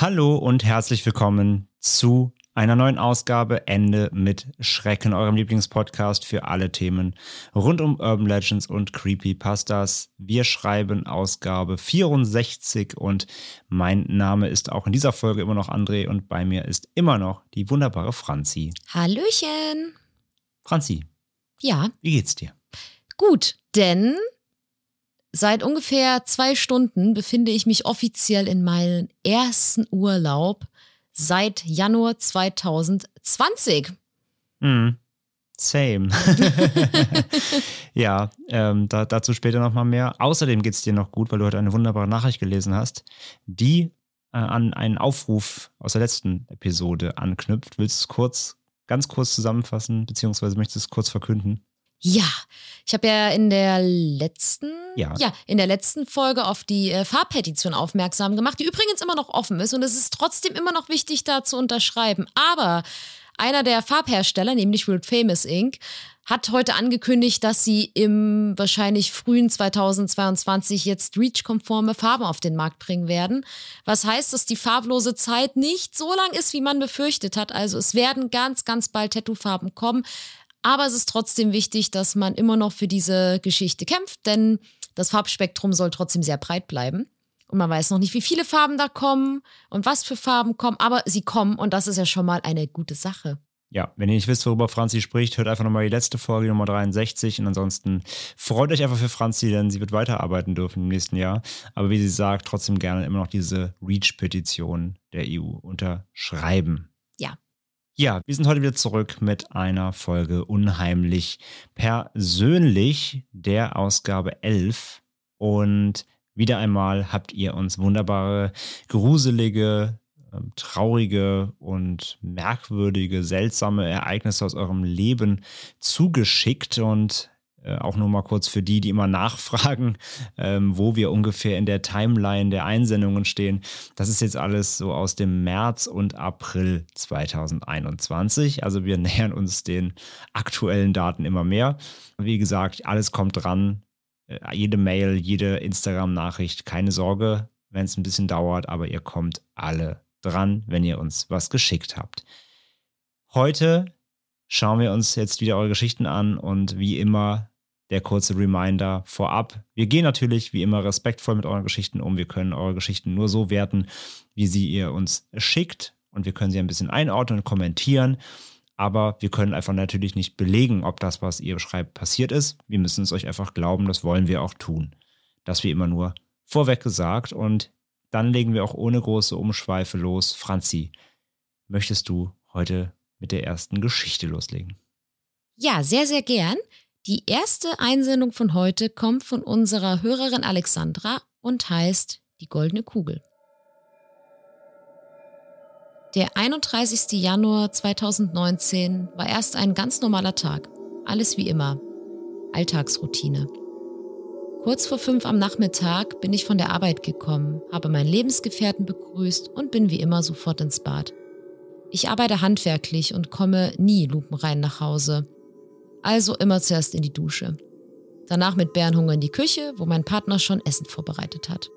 Hallo und herzlich willkommen zu einer neuen Ausgabe Ende mit Schrecken, eurem Lieblingspodcast für alle Themen rund um Urban Legends und Creepypastas. Wir schreiben Ausgabe 64 und mein Name ist auch in dieser Folge immer noch André und bei mir ist immer noch die wunderbare Franzi. Hallöchen. Franzi, Ja, wie geht's dir? gut, denn seit ungefähr zwei Stunden befinde ich mich offiziell in meinem ersten Urlaub seit Januar 2020. Mhm. Same. ja, ähm, da, dazu später nochmal mehr. Außerdem geht's dir noch gut, weil du heute eine wunderbare Nachricht gelesen hast, die äh, an einen Aufruf aus der letzten Episode anknüpft. Willst du es kurz, ganz kurz zusammenfassen, beziehungsweise möchtest du es kurz verkünden? Ja, ich habe ja in der letzten, Ja. in der letzten Folge auf die äh, Farbpetition aufmerksam gemacht, die übrigens immer noch offen ist und es ist trotzdem immer noch wichtig, da zu unterschreiben. Aber einer der Farbhersteller, nämlich World Famous Inc., hat heute angekündigt, dass sie im wahrscheinlich frühen 2022 jetzt REACH-konforme Farben auf den Markt bringen werden. Was heißt, dass die farblose Zeit nicht so lang ist, wie man befürchtet hat. Also es werden ganz, ganz bald Tattoo-Farben kommen. Aber es ist trotzdem wichtig, dass man immer noch für diese Geschichte kämpft, denn das Farbspektrum soll trotzdem sehr breit bleiben. Und man weiß noch nicht, wie viele Farben da kommen und was für Farben kommen, aber sie kommen und das ist ja schon mal eine gute Sache. Ja, wenn ihr nicht wisst, worüber Franzi spricht, hört einfach nochmal die letzte Folge, Nummer 63. Und ansonsten freut euch einfach für Franzi, denn sie wird weiterarbeiten dürfen im nächsten Jahr. Aber wie sie sagt, trotzdem gerne immer noch diese REACH-Petition der EU unterschreiben. Ja. Ja, wir sind heute wieder zurück mit einer Folge Unheimlich persönlich, der Ausgabe 11. Und wieder einmal habt ihr uns wunderbare, gruselige, ähm, traurige und merkwürdige, seltsame Ereignisse aus eurem Leben zugeschickt und äh, auch nur mal kurz für die, die immer nachfragen, ähm, wo wir ungefähr in der Timeline der Einsendungen stehen. Das ist jetzt alles so aus dem März und April 2021. Also wir nähern uns den aktuellen Daten immer mehr. Wie gesagt, alles kommt dran. Äh, jede Mail, jede Instagram-Nachricht, keine Sorge, wenn es ein bisschen dauert, aber ihr kommt alle dran, wenn ihr uns was geschickt habt. Heute schauen wir uns jetzt wieder eure Geschichten an und wie immer der kurze Reminder vorab. Wir gehen natürlich wie immer respektvoll mit euren Geschichten um. Wir können eure Geschichten nur so werten, wie sie ihr uns schickt und wir können sie ein bisschen einordnen und kommentieren. Aber wir können einfach natürlich nicht belegen, ob das, was ihr beschreibt, passiert ist. Wir müssen es euch einfach glauben, das wollen wir auch tun. Das wie immer nur vorweg gesagt und dann legen wir auch ohne große Umschweife los. Franzi, möchtest du heute mit der ersten Geschichte loslegen? Ja, sehr, sehr gern. Die erste Einsendung von heute kommt von unserer Hörerin Alexandra und heißt Die goldene Kugel. Der 31. Januar 2019 war erst ein ganz normaler Tag. Alles wie immer. Alltagsroutine. Kurz vor fünf am Nachmittag bin ich von der Arbeit gekommen, habe meinen Lebensgefährten begrüßt und bin wie immer sofort ins Bad. Ich arbeite handwerklich und komme nie lupenrein nach Hause. Also immer zuerst in die Dusche. Danach mit Bärenhunger in die Küche, wo mein Partner schon Essen vorbereitet hat.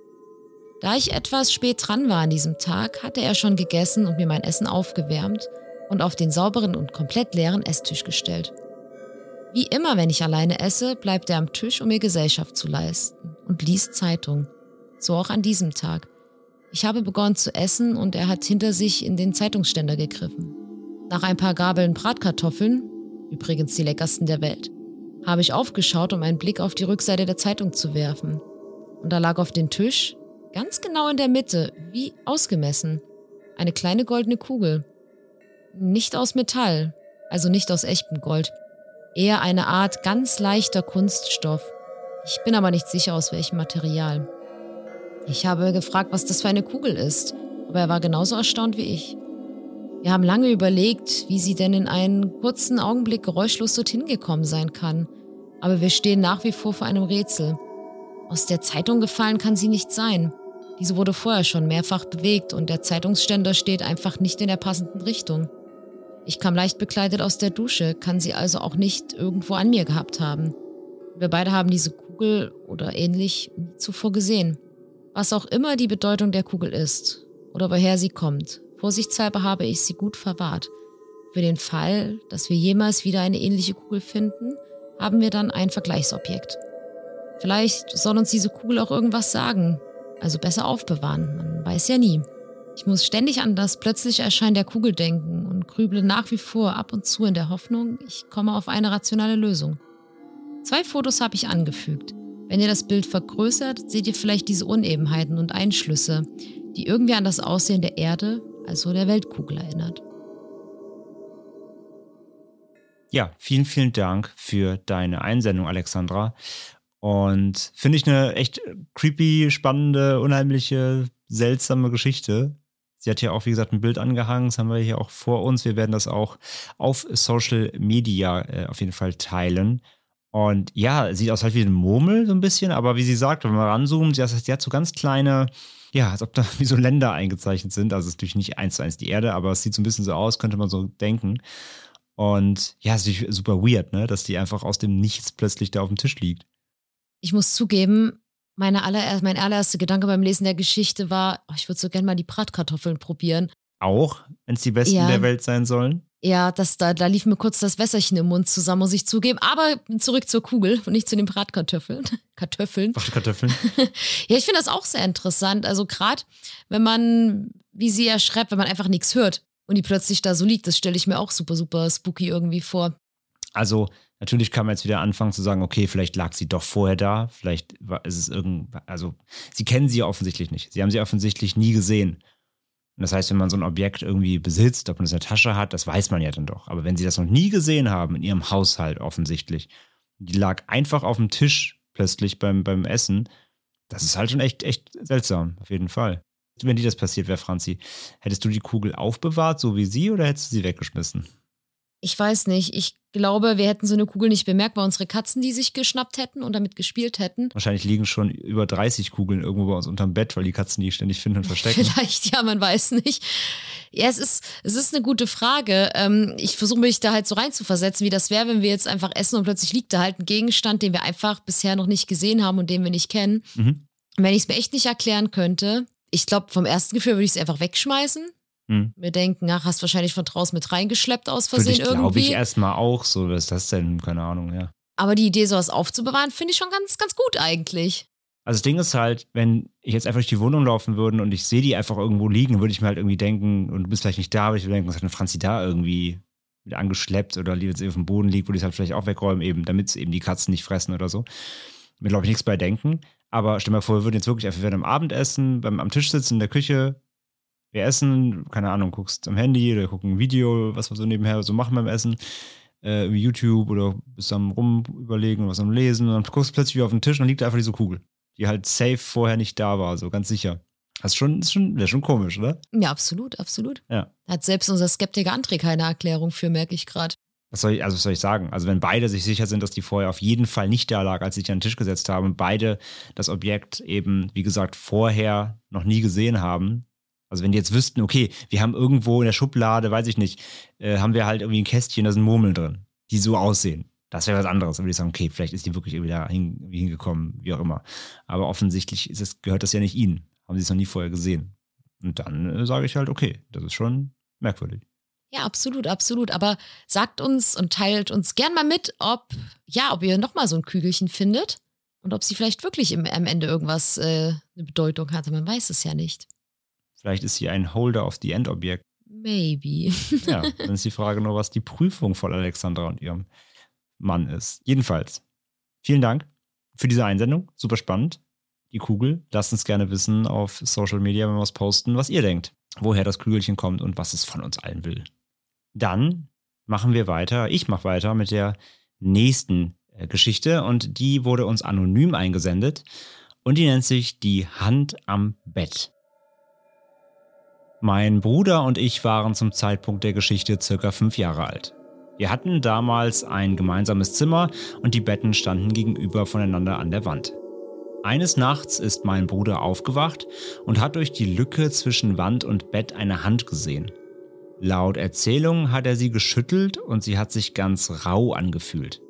Da ich etwas spät dran war an diesem Tag, hatte er schon gegessen und mir mein Essen aufgewärmt und auf den sauberen und komplett leeren Esstisch gestellt. Wie immer, wenn ich alleine esse, bleibt er am Tisch, um mir Gesellschaft zu leisten und liest Zeitung. So auch an diesem Tag. Ich habe begonnen zu essen und er hat hinter sich in den Zeitungsständer gegriffen. Nach ein paar Gabeln Bratkartoffeln, übrigens die leckersten der Welt, habe ich aufgeschaut, um einen Blick auf die Rückseite der Zeitung zu werfen. Und da lag auf dem Tisch, ganz genau in der Mitte, wie ausgemessen, eine kleine goldene Kugel. Nicht aus Metall, also nicht aus echtem Gold. Eher eine Art ganz leichter Kunststoff. Ich bin aber nicht sicher, aus welchem Material. Ich habe gefragt, was das für eine Kugel ist, aber er war genauso erstaunt wie ich. Wir haben lange überlegt, wie sie denn in einen kurzen Augenblick geräuschlos dorthin gekommen sein kann. Aber wir stehen nach wie vor vor einem Rätsel. Aus der Zeitung gefallen kann sie nicht sein. Diese wurde vorher schon mehrfach bewegt und der Zeitungsständer steht einfach nicht in der passenden Richtung. Ich kam leicht bekleidet aus der Dusche, kann sie also auch nicht irgendwo an mir gehabt haben. Wir beide haben diese Kugel oder ähnlich nie zuvor gesehen. Was auch immer die Bedeutung der Kugel ist oder woher sie kommt, Vorsichtshalber habe ich sie gut verwahrt. Für den Fall, dass wir jemals wieder eine ähnliche Kugel finden, haben wir dann ein Vergleichsobjekt. Vielleicht soll uns diese Kugel auch irgendwas sagen, also besser aufbewahren, man weiß ja nie. Ich muss ständig an das plötzliche Erscheinen der Kugel denken und grüble nach wie vor ab und zu in der Hoffnung, ich komme auf eine rationale Lösung. Zwei Fotos habe ich angefügt. Wenn ihr das Bild vergrößert, seht ihr vielleicht diese Unebenheiten und Einschlüsse, die irgendwie an das Aussehen der Erde also der Weltkugel erinnert. Ja, vielen, vielen Dank für deine Einsendung, Alexandra. Und finde ich eine echt creepy, spannende, unheimliche, seltsame Geschichte. Sie hat hier auch, wie gesagt, ein Bild angehangen. Das haben wir hier auch vor uns. Wir werden das auch auf Social Media äh, auf jeden Fall teilen. Und ja, sieht aus halt wie ein Murmel so ein bisschen, aber wie sie sagt, wenn man ranzoomt, sie hat so ganz kleine ja, als ob da wie so Länder eingezeichnet sind. Also es ist natürlich nicht eins zu eins die Erde, aber es sieht so ein bisschen so aus, könnte man so denken. Und ja, es ist super weird, ne, dass die einfach aus dem Nichts plötzlich da auf dem Tisch liegt. Ich muss zugeben, meine aller, mein allererster Gedanke beim Lesen der Geschichte war, oh, ich würde so gerne mal die Bratkartoffeln probieren. Auch, wenn es die besten ja. der Welt sein sollen? Ja, das, da, da lief mir kurz das Wässerchen im Mund zusammen, muss ich zugeben. Aber zurück zur Kugel und nicht zu den Bratkartoffeln. Kartoffeln. Bratkartoffeln. ja, ich finde das auch sehr interessant. Also gerade, wenn man, wie sie ja schreibt, wenn man einfach nichts hört und die plötzlich da so liegt, das stelle ich mir auch super, super spooky irgendwie vor. Also natürlich kann man jetzt wieder anfangen zu sagen, okay, vielleicht lag sie doch vorher da, vielleicht ist es irgend, also sie kennen sie ja offensichtlich nicht. Sie haben sie offensichtlich nie gesehen. Und das heißt, wenn man so ein Objekt irgendwie besitzt, ob man es in der Tasche hat, das weiß man ja dann doch. Aber wenn sie das noch nie gesehen haben, in ihrem Haushalt offensichtlich, die lag einfach auf dem Tisch plötzlich beim, beim Essen, das ist halt schon echt, echt seltsam, auf jeden Fall. Wenn dir das passiert wäre, Franzi, hättest du die Kugel aufbewahrt, so wie sie, oder hättest du sie weggeschmissen? Ich weiß nicht. Ich glaube, wir hätten so eine Kugel nicht bemerkt, weil unsere Katzen die sich geschnappt hätten und damit gespielt hätten. Wahrscheinlich liegen schon über 30 Kugeln irgendwo bei uns unterm Bett, weil die Katzen die ständig finden und verstecken. Vielleicht, ja, man weiß nicht. Ja, es ist, es ist eine gute Frage. Ähm, ich versuche mich da halt so reinzuversetzen, wie das wäre, wenn wir jetzt einfach essen und plötzlich liegt da halt ein Gegenstand, den wir einfach bisher noch nicht gesehen haben und den wir nicht kennen. Mhm. Wenn ich es mir echt nicht erklären könnte, ich glaube, vom ersten Gefühl würde ich es einfach wegschmeißen. Hm. Wir denken, ach, hast wahrscheinlich von draußen mit reingeschleppt aus Versehen irgendwie. Glaube ich erstmal auch so. Was ist das denn? Keine Ahnung, ja. Aber die Idee, sowas aufzubewahren, finde ich schon ganz, ganz gut eigentlich. Also das Ding ist halt, wenn ich jetzt einfach durch die Wohnung laufen würde und ich sehe die einfach irgendwo liegen, würde ich mir halt irgendwie denken, und du bist vielleicht nicht da, aber ich würde denken, was hat eine Franzi da irgendwie wieder angeschleppt oder die jetzt auf dem Boden liegt, würde ich es halt vielleicht auch wegräumen, eben, damit es eben die Katzen nicht fressen oder so. Mir glaube ich nichts bei denken. Aber stell dir mal vor, wir würden jetzt wirklich einfach während am Abendessen, beim, am Tisch sitzen in der Küche, wir essen, keine Ahnung, guckst am Handy oder gucken ein Video, was wir so nebenher so machen beim Essen, äh, YouTube oder bist am rum überlegen oder was am Lesen und dann guckst du plötzlich wieder auf den Tisch und dann liegt da einfach diese Kugel, die halt safe vorher nicht da war, so ganz sicher. Das ist schon, ist schon, wäre schon komisch, oder? Ja, absolut, absolut. Ja. Hat selbst unser Skeptiker André keine Erklärung für, merke ich gerade. Was soll ich, also was soll ich sagen? Also wenn beide sich sicher sind, dass die vorher auf jeden Fall nicht da lag, als sie sich an den Tisch gesetzt haben, beide das Objekt eben, wie gesagt, vorher noch nie gesehen haben, also wenn die jetzt wüssten, okay, wir haben irgendwo in der Schublade, weiß ich nicht, äh, haben wir halt irgendwie ein Kästchen, da sind Murmeln drin, die so aussehen. Das wäre was anderes. Dann würde ich sagen, okay, vielleicht ist die wirklich irgendwie da hin, hingekommen, wie auch immer. Aber offensichtlich es, gehört das ja nicht ihnen. Haben sie es noch nie vorher gesehen. Und dann äh, sage ich halt, okay, das ist schon merkwürdig. Ja, absolut, absolut. Aber sagt uns und teilt uns gern mal mit, ob, ja, ob ihr nochmal so ein Kügelchen findet und ob sie vielleicht wirklich im, am Ende irgendwas äh, eine Bedeutung hatte. Man weiß es ja nicht. Vielleicht ist sie ein Holder of the End-Objekt. Maybe. ja, dann ist die Frage nur, was die Prüfung von Alexandra und ihrem Mann ist. Jedenfalls, vielen Dank für diese Einsendung. Super spannend. Die Kugel. Lasst uns gerne wissen auf Social Media, wenn wir was posten, was ihr denkt. Woher das Kügelchen kommt und was es von uns allen will. Dann machen wir weiter. Ich mache weiter mit der nächsten äh, Geschichte und die wurde uns anonym eingesendet und die nennt sich Die Hand am Bett. Mein Bruder und ich waren zum Zeitpunkt der Geschichte circa fünf Jahre alt. Wir hatten damals ein gemeinsames Zimmer und die Betten standen gegenüber voneinander an der Wand. Eines Nachts ist mein Bruder aufgewacht und hat durch die Lücke zwischen Wand und Bett eine Hand gesehen. Laut Erzählung hat er sie geschüttelt und sie hat sich ganz rau angefühlt.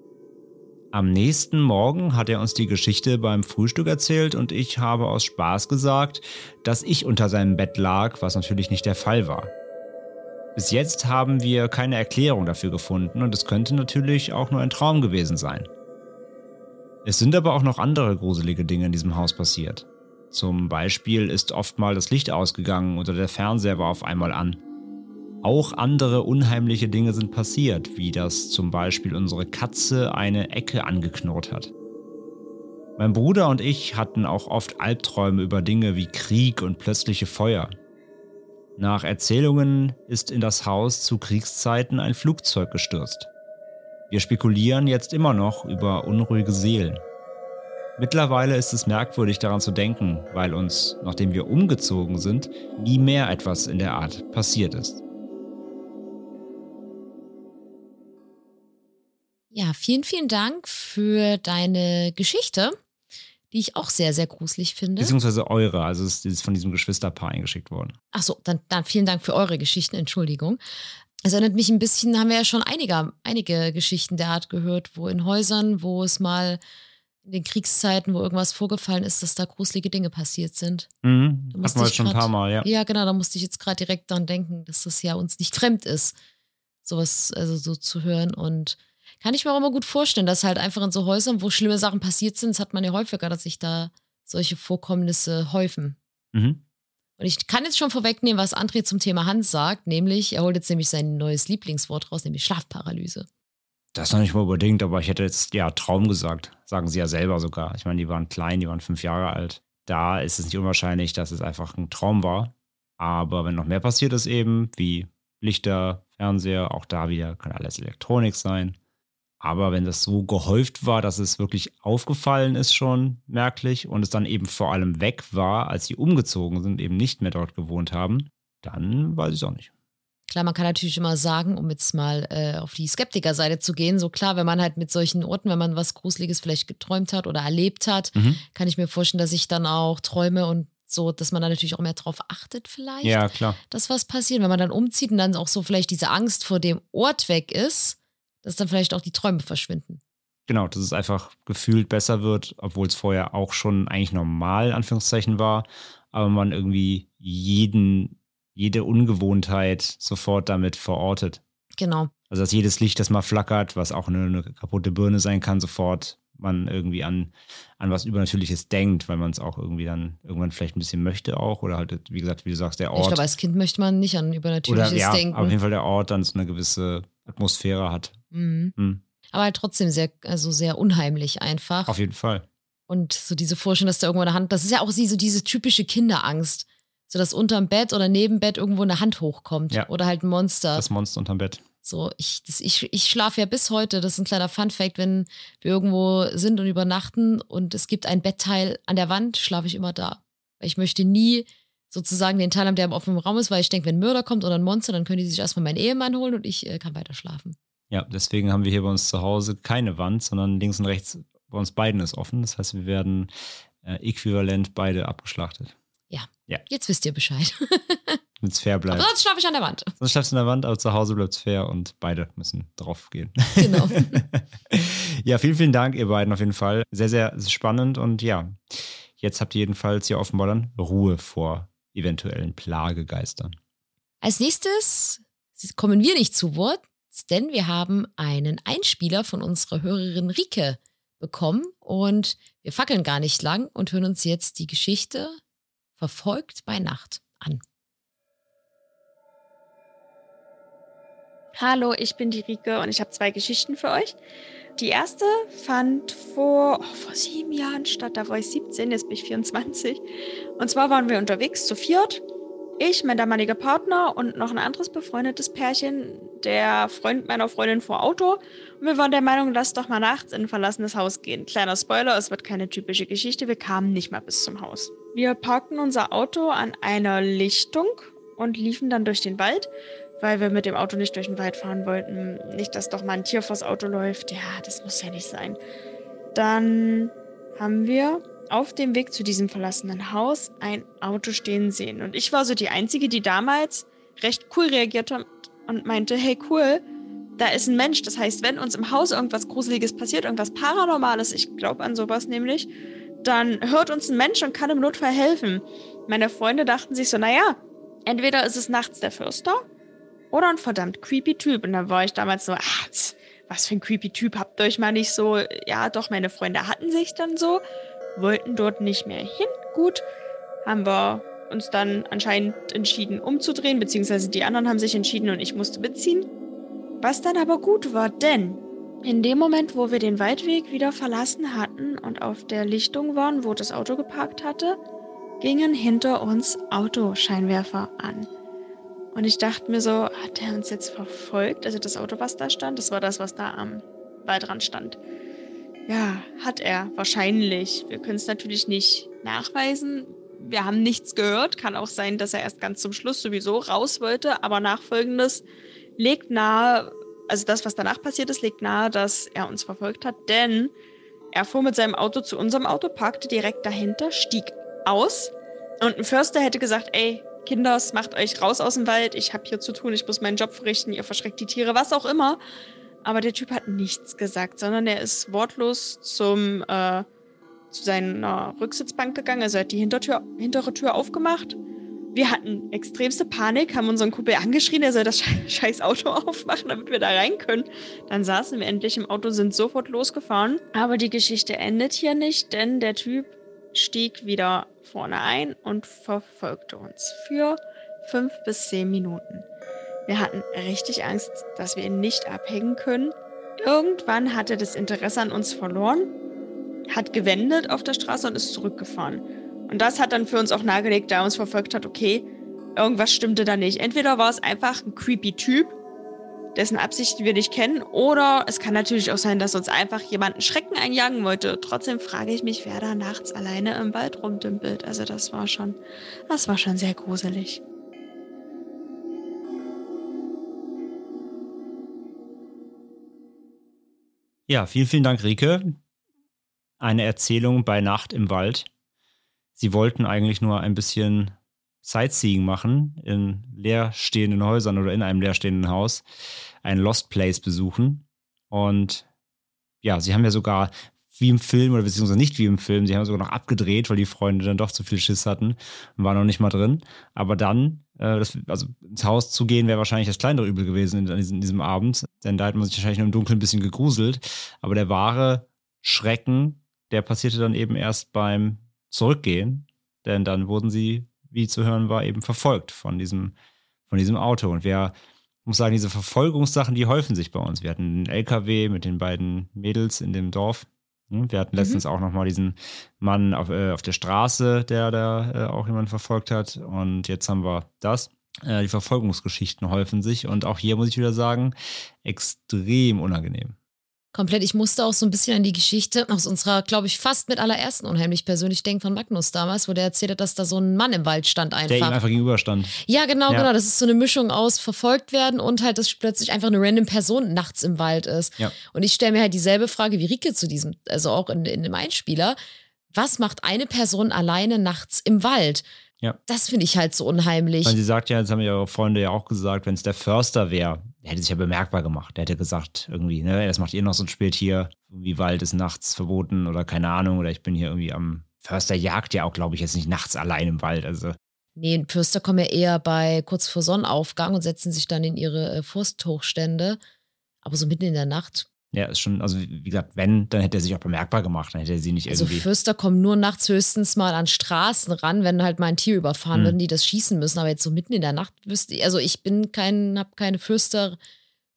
Am nächsten Morgen hat er uns die Geschichte beim Frühstück erzählt und ich habe aus Spaß gesagt, dass ich unter seinem Bett lag, was natürlich nicht der Fall war. Bis jetzt haben wir keine Erklärung dafür gefunden und es könnte natürlich auch nur ein Traum gewesen sein. Es sind aber auch noch andere gruselige Dinge in diesem Haus passiert. Zum Beispiel ist oft mal das Licht ausgegangen oder der Fernseher war auf einmal an. Auch andere unheimliche Dinge sind passiert, wie dass zum Beispiel unsere Katze eine Ecke angeknurrt hat. Mein Bruder und ich hatten auch oft Albträume über Dinge wie Krieg und plötzliche Feuer. Nach Erzählungen ist in das Haus zu Kriegszeiten ein Flugzeug gestürzt. Wir spekulieren jetzt immer noch über unruhige Seelen. Mittlerweile ist es merkwürdig daran zu denken, weil uns, nachdem wir umgezogen sind, nie mehr etwas in der Art passiert ist. Ja, vielen, vielen Dank für deine Geschichte, die ich auch sehr, sehr gruselig finde. Beziehungsweise eure, also es ist von diesem Geschwisterpaar eingeschickt worden. Ach so, dann, dann vielen Dank für eure Geschichten, Entschuldigung. Es erinnert mich ein bisschen, haben wir ja schon einige, einige Geschichten der Art gehört, wo in Häusern, wo es mal in den Kriegszeiten, wo irgendwas vorgefallen ist, dass da gruselige Dinge passiert sind. Mhm. Da Hatten wir jetzt schon ein grad- paar Mal, ja. Ja, genau, da musste ich jetzt gerade direkt dran denken, dass das ja uns nicht fremd ist, sowas also so zu hören. Und kann ich mir auch immer gut vorstellen, dass halt einfach in so Häusern, wo schlimme Sachen passiert sind, das hat man ja häufiger, dass sich da solche Vorkommnisse häufen. Mhm. Und ich kann jetzt schon vorwegnehmen, was André zum Thema Hand sagt, nämlich, er holt jetzt nämlich sein neues Lieblingswort raus, nämlich Schlafparalyse. Das ist noch nicht mal unbedingt, aber ich hätte jetzt ja Traum gesagt. Sagen sie ja selber sogar. Ich meine, die waren klein, die waren fünf Jahre alt. Da ist es nicht unwahrscheinlich, dass es einfach ein Traum war. Aber wenn noch mehr passiert ist, eben wie Lichter, Fernseher, auch da wieder kann alles Elektronik sein. Aber wenn das so gehäuft war, dass es wirklich aufgefallen ist, schon merklich und es dann eben vor allem weg war, als sie umgezogen sind, eben nicht mehr dort gewohnt haben, dann weiß ich es auch nicht. Klar, man kann natürlich immer sagen, um jetzt mal äh, auf die Skeptikerseite zu gehen, so klar, wenn man halt mit solchen Orten, wenn man was Gruseliges vielleicht geträumt hat oder erlebt hat, Mhm. kann ich mir vorstellen, dass ich dann auch träume und so, dass man da natürlich auch mehr drauf achtet vielleicht, Ja, klar. dass was passiert. Wenn man dann umzieht und dann auch so vielleicht diese Angst vor dem Ort weg ist, dass dann vielleicht auch die Träume verschwinden. Genau, dass es einfach gefühlt besser wird, obwohl es vorher auch schon eigentlich normal, Anführungszeichen, war, aber man irgendwie jeden, jede Ungewohntheit sofort damit verortet. Genau. Also dass jedes Licht, das mal flackert, was auch eine, eine kaputte Birne sein kann, sofort man irgendwie an, an was Übernatürliches denkt, weil man es auch irgendwie dann irgendwann vielleicht ein bisschen möchte auch. Oder halt, wie gesagt, wie du sagst, der Ich Ort. glaube, als Kind möchte man nicht an Übernatürliches oder ja, denken. auf jeden Fall der Ort dann so eine gewisse Atmosphäre hat. Mhm. Hm, Aber halt trotzdem sehr, also sehr unheimlich einfach. auf jeden Fall. Und so diese Vorstellung, dass da irgendwo eine Hand, das ist ja auch sie- so diese typische Kinderangst. So, dass unterm Bett oder neben Bett irgendwo eine Hand hochkommt. Ja. Oder halt ein Monster. Das Monster unterm Bett. so, ich, das, ich, ich schlafe ja bis heute, das ist ein kleiner Fun-Fact, wenn wir irgendwo sind und übernachten und es gibt ein Bettteil an der Wand, schlafe ich immer da. Weil ich möchte nie sozusagen den Teil haben, der im offenen Raum ist, weil ich denke, wenn ein Mörder kommt oder ein Monster, dann können die sich erstmal meinen Ehemann holen und ich äh, kann weiter schlafen. Ja, deswegen haben wir hier bei uns zu Hause keine Wand, sondern links und rechts bei uns beiden ist offen. Das heißt, wir werden äh, äquivalent beide abgeschlachtet. Jetzt wisst ihr Bescheid. Damit es fair Aber bleibt. sonst schlafe ich an der Wand. Sonst schläfst du in der Wand, aber zu Hause bleibt es fair und beide müssen drauf gehen. Genau. ja, vielen, vielen Dank, ihr beiden auf jeden Fall. Sehr, sehr spannend und ja, jetzt habt ihr jedenfalls hier offenbar dann Ruhe vor eventuellen Plagegeistern. Als nächstes kommen wir nicht zu Wort, denn wir haben einen Einspieler von unserer Hörerin Rike bekommen und wir fackeln gar nicht lang und hören uns jetzt die Geschichte Verfolgt bei Nacht an. Hallo, ich bin die Rike und ich habe zwei Geschichten für euch. Die erste fand vor, oh, vor sieben Jahren statt, da war ich 17, jetzt bin ich 24. Und zwar waren wir unterwegs zu viert ich, mein damaliger Partner und noch ein anderes befreundetes Pärchen, der Freund meiner Freundin vor Auto. Und wir waren der Meinung, lass doch mal nachts in ein verlassenes Haus gehen. Kleiner Spoiler, es wird keine typische Geschichte. Wir kamen nicht mal bis zum Haus. Wir parkten unser Auto an einer Lichtung und liefen dann durch den Wald, weil wir mit dem Auto nicht durch den Wald fahren wollten. Nicht, dass doch mal ein Tier vors Auto läuft. Ja, das muss ja nicht sein. Dann haben wir auf dem Weg zu diesem verlassenen Haus ein Auto stehen sehen. Und ich war so die Einzige, die damals recht cool reagiert hat und meinte, hey cool, da ist ein Mensch. Das heißt, wenn uns im Haus irgendwas Gruseliges passiert, irgendwas Paranormales, ich glaube an sowas nämlich, dann hört uns ein Mensch und kann im Notfall helfen. Meine Freunde dachten sich so, naja, entweder ist es nachts der Fürster oder ein verdammt creepy Typ. Und dann war ich damals so, ah, was für ein creepy Typ, habt ihr euch mal nicht so, ja doch, meine Freunde hatten sich dann so wollten dort nicht mehr hin. Gut, haben wir uns dann anscheinend entschieden umzudrehen, beziehungsweise die anderen haben sich entschieden und ich musste beziehen. Was dann aber gut war, denn in dem Moment, wo wir den Waldweg wieder verlassen hatten und auf der Lichtung waren, wo das Auto geparkt hatte, gingen hinter uns Autoscheinwerfer an. Und ich dachte mir so, hat er uns jetzt verfolgt? Also das Auto, was da stand, das war das, was da am Waldrand stand. Ja, hat er wahrscheinlich. Wir können es natürlich nicht nachweisen. Wir haben nichts gehört. Kann auch sein, dass er erst ganz zum Schluss sowieso raus wollte. Aber nachfolgendes legt nahe, also das, was danach passiert ist, legt nahe, dass er uns verfolgt hat. Denn er fuhr mit seinem Auto zu unserem Auto, parkte direkt dahinter, stieg aus. Und ein Förster hätte gesagt, ey, Kinders, macht euch raus aus dem Wald. Ich habe hier zu tun, ich muss meinen Job verrichten, ihr verschreckt die Tiere, was auch immer. Aber der Typ hat nichts gesagt, sondern er ist wortlos zum, äh, zu seiner Rücksitzbank gegangen. Also er hat die Hintertür, hintere Tür aufgemacht. Wir hatten extremste Panik, haben unseren Kumpel angeschrien, er soll das scheiß Auto aufmachen, damit wir da rein können. Dann saßen wir endlich im Auto, sind sofort losgefahren. Aber die Geschichte endet hier nicht, denn der Typ stieg wieder vorne ein und verfolgte uns für fünf bis zehn Minuten. Wir hatten richtig Angst, dass wir ihn nicht abhängen können. Irgendwann hat er das Interesse an uns verloren, hat gewendet auf der Straße und ist zurückgefahren. Und das hat dann für uns auch nahegelegt, da er uns verfolgt hat, okay, irgendwas stimmte da nicht. Entweder war es einfach ein creepy Typ, dessen Absichten wir nicht kennen, oder es kann natürlich auch sein, dass uns einfach jemand einen Schrecken einjagen wollte. Trotzdem frage ich mich, wer da nachts alleine im Wald rumdümpelt. Also das war schon, das war schon sehr gruselig. Ja, vielen, vielen Dank, Rike. Eine Erzählung bei Nacht im Wald. Sie wollten eigentlich nur ein bisschen Sightseeing machen in leerstehenden Häusern oder in einem leerstehenden Haus, ein Lost Place besuchen. Und ja, sie haben ja sogar wie im Film oder beziehungsweise nicht wie im Film, sie haben sogar noch abgedreht, weil die Freunde dann doch zu viel Schiss hatten und waren noch nicht mal drin. Aber dann, äh, das, also ins Haus zu gehen, wäre wahrscheinlich das kleinere Übel gewesen in, in, diesem Abend, denn da hat man sich wahrscheinlich nur im Dunkeln ein bisschen gegruselt. Aber der wahre Schrecken, der passierte dann eben erst beim Zurückgehen, denn dann wurden sie, wie zu hören war, eben verfolgt von diesem, von diesem Auto. Und wer muss sagen, diese Verfolgungssachen, die häufen sich bei uns. Wir hatten einen LKW mit den beiden Mädels in dem Dorf, wir hatten letztens mhm. auch nochmal diesen Mann auf, äh, auf der Straße, der da äh, auch jemanden verfolgt hat. Und jetzt haben wir das. Äh, die Verfolgungsgeschichten häufen sich. Und auch hier muss ich wieder sagen, extrem unangenehm. Komplett. Ich musste auch so ein bisschen an die Geschichte aus unserer, glaube ich, fast mit allerersten unheimlich persönlich denken von Magnus damals, wo der erzählt hat, dass da so ein Mann im Wald stand einfach. Der ihm einfach gegenüberstand. Ja, genau, ja. genau. Das ist so eine Mischung aus verfolgt werden und halt, dass plötzlich einfach eine random Person nachts im Wald ist. Ja. Und ich stelle mir halt dieselbe Frage wie Rike zu diesem, also auch in, in dem Einspieler. Was macht eine Person alleine nachts im Wald? Ja. Das finde ich halt so unheimlich. Weil sie sagt ja, das haben ihre Freunde ja auch gesagt, wenn es der Förster wäre, hätte sich ja bemerkbar gemacht. Der hätte gesagt, irgendwie, ne, das macht ihr noch so ein Spieltier, irgendwie Wald ist nachts verboten oder keine Ahnung, oder ich bin hier irgendwie am Förster jagt ja auch, glaube ich, jetzt nicht nachts allein im Wald. Also. Nee, Förster kommen ja eher bei kurz vor Sonnenaufgang und setzen sich dann in ihre äh, Forsthochstände. Aber so mitten in der Nacht, ja, ist schon, also wie gesagt, wenn, dann hätte er sich auch bemerkbar gemacht, dann hätte er sie nicht also irgendwie. Also Fürster kommen nur nachts höchstens mal an Straßen ran, wenn halt mal ein Tier überfahren mhm. würden, die das schießen müssen. Aber jetzt so mitten in der Nacht wüsste ich, also ich bin kein, habe keine Fürster,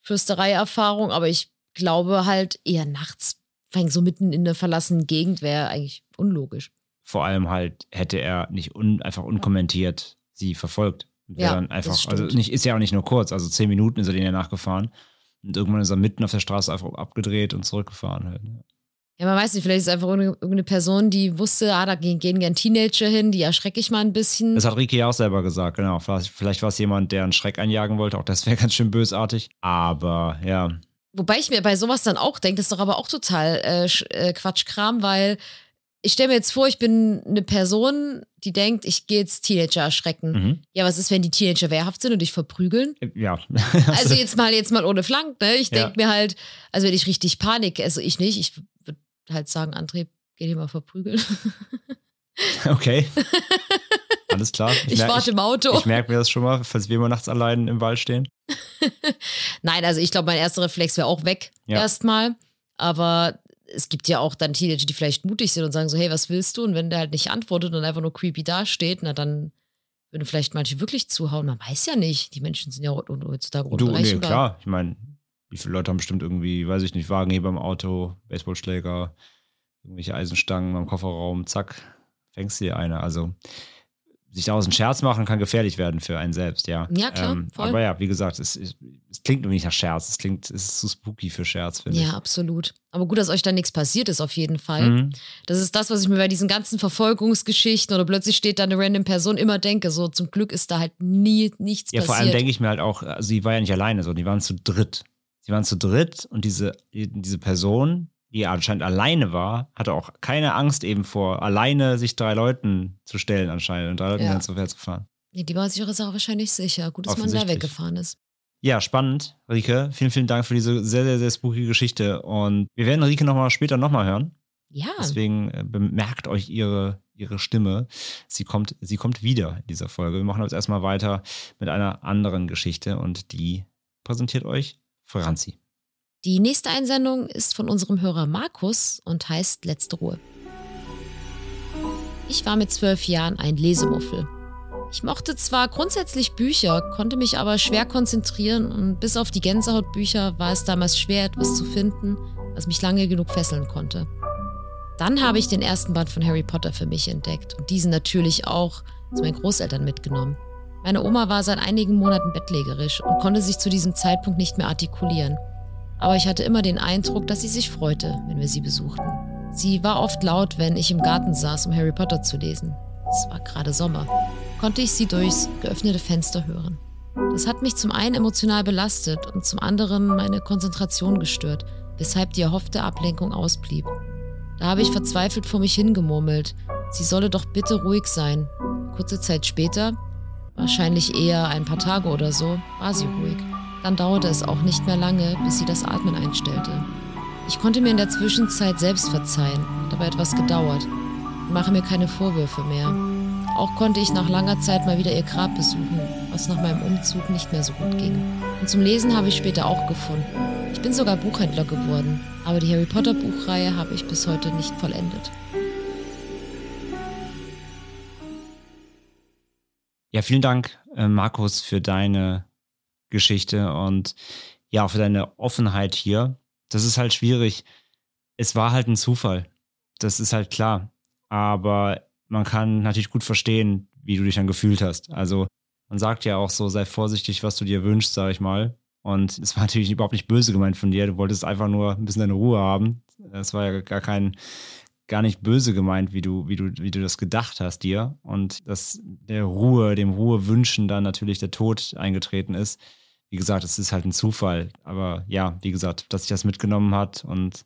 Fürsterei-Erfahrung, aber ich glaube halt eher nachts, so mitten in einer verlassenen Gegend wäre eigentlich unlogisch. Vor allem halt hätte er nicht un, einfach unkommentiert sie verfolgt. Der Ja, dann einfach, also nicht, ist ja auch nicht nur kurz, also zehn Minuten ist er den ja nachgefahren. Und irgendwann ist er mitten auf der Straße einfach abgedreht und zurückgefahren halt. Ja, man weiß nicht, vielleicht ist es einfach irgendeine Person, die wusste, ah, da gehen, gehen gern Teenager hin, die erschrecke ich mal ein bisschen. Das hat Riki ja auch selber gesagt, genau. Vielleicht, vielleicht war es jemand, der einen Schreck einjagen wollte, auch das wäre ganz schön bösartig. Aber ja, Wobei ich mir bei sowas dann auch denke, das ist doch aber auch total äh, äh, Quatschkram, weil ich stelle mir jetzt vor, ich bin eine Person, die denkt, ich gehe jetzt Teenager erschrecken. mhm. Ja, was ist, wenn die Teenager wehrhaft sind und dich verprügeln? ja. Also jetzt mal, jetzt mal ohne Flank, ne? Ich Ja. denke mir halt, also wenn ich richtig Panik, also ich nicht, ich würde halt sagen, André, geh dich mal verprügeln. okay. Alles klar. Ich, mer- warte im Auto. Ich, ich merke mir das schon mal, falls wir mal nachts allein im Wald stehen. Nein, also ich glaube, mein erster Reflex wäre auch weg Ja. erstmal. Aber es gibt ja auch dann Teenager, die vielleicht mutig sind und sagen so, hey, was willst du? Und wenn der halt nicht antwortet und einfach nur creepy dasteht, na dann würden vielleicht manche wirklich zuhauen. Man weiß ja nicht. Die Menschen sind ja heutzutage Du, nee, unberechenbar. klar. Ich meine, wie viele Leute haben bestimmt irgendwie, weiß ich nicht, Wagenheber im Auto, Baseballschläger, irgendwelche Eisenstangen im Kofferraum, zack, fängst du dir eine. Also sich daraus einen Scherz machen kann gefährlich werden für einen selbst, ja. Ähm, Ja, klar, voll. aber ja, wie gesagt, es, es, es klingt irgendwie nicht nach Scherz. Es klingt, es ist zu spooky für Scherz, finde Ja, absolut. Aber gut, dass euch da nichts passiert ist, auf jeden Fall. ich. Mhm. Das ist das, was ich mir bei diesen ganzen Verfolgungsgeschichten oder plötzlich steht da eine random Person immer denke. So, zum Glück ist da halt nie nichts Ja, passiert. vor allem denke ich mir halt auch, also sie war ja nicht alleine, so, die waren zu dritt. Sie waren zu dritt und diese, diese Person, die anscheinend alleine war, hatte auch keine Angst eben vor, alleine sich drei Leuten zu stellen anscheinend und drei Leuten Ja. ganz so zu fahren. Nee, die war sich ihrer Sache wahrscheinlich sicher. Gut, dass man da weggefahren ist. Ja, spannend, Rike. Vielen, vielen Dank für diese sehr, sehr, sehr spooky Geschichte. Und wir werden Rike nochmal später nochmal hören. Ja. Deswegen äh, bemerkt euch ihre, ihre Stimme. Sie kommt, sie kommt wieder in dieser Folge. Wir machen jetzt erstmal weiter mit einer anderen Geschichte und die präsentiert euch Franzi. Die nächste Einsendung ist von unserem Hörer Markus und heißt Letzte Ruhe. Ich war mit zwölf Jahren ein Lesemuffel. Ich mochte zwar grundsätzlich Bücher, konnte mich aber schwer konzentrieren und bis auf die Gänsehautbücher war es damals schwer, etwas zu finden, was mich lange genug fesseln konnte. Dann habe ich den ersten Band von Harry Potter für mich entdeckt und diesen natürlich auch zu meinen Großeltern mitgenommen. Meine Oma war seit einigen Monaten bettlägerisch und konnte sich zu diesem Zeitpunkt nicht mehr artikulieren. Aber ich hatte immer den Eindruck, dass sie sich freute, wenn wir sie besuchten. Sie war oft laut, wenn ich im Garten saß, um Harry Potter zu lesen. Es war gerade Sommer. Konnte ich sie durchs geöffnete Fenster hören. Das hat mich zum einen emotional belastet und zum anderen meine Konzentration gestört, weshalb die erhoffte Ablenkung ausblieb. Da habe ich verzweifelt vor mich hingemurmelt, sie solle doch bitte ruhig sein. Kurze Zeit später, wahrscheinlich eher ein paar Tage oder so, war sie ruhig. Dann dauerte es auch nicht mehr lange, bis sie das Atmen einstellte. Ich konnte mir in der Zwischenzeit selbst verzeihen, hat aber etwas gedauert. Und mache mir keine Vorwürfe mehr. Auch konnte ich nach langer Zeit mal wieder ihr Grab besuchen, was nach meinem Umzug nicht mehr so gut ging. Und zum Lesen habe ich später auch gefunden. Ich bin sogar Buchhändler geworden, aber die Harry Potter Buchreihe habe ich bis heute nicht vollendet. Ja, vielen Dank, äh, Markus, für deine Geschichte und ja, auch für deine Offenheit hier. Das ist halt schwierig. Es war halt ein Zufall. Das ist halt klar. Aber man kann natürlich gut verstehen, wie du dich dann gefühlt hast. Also, man sagt ja auch so, sei vorsichtig, was du dir wünschst, sag ich mal. Und es war natürlich überhaupt nicht böse gemeint von dir. Du wolltest einfach nur ein bisschen deine Ruhe haben. Es war ja gar kein, gar nicht böse gemeint, wie du, wie du, wie du das gedacht hast dir. Und dass der Ruhe, dem Ruhewünschen dann natürlich der Tod eingetreten ist. Wie gesagt, es ist halt ein Zufall. Aber ja, wie gesagt, dass sich das mitgenommen hat und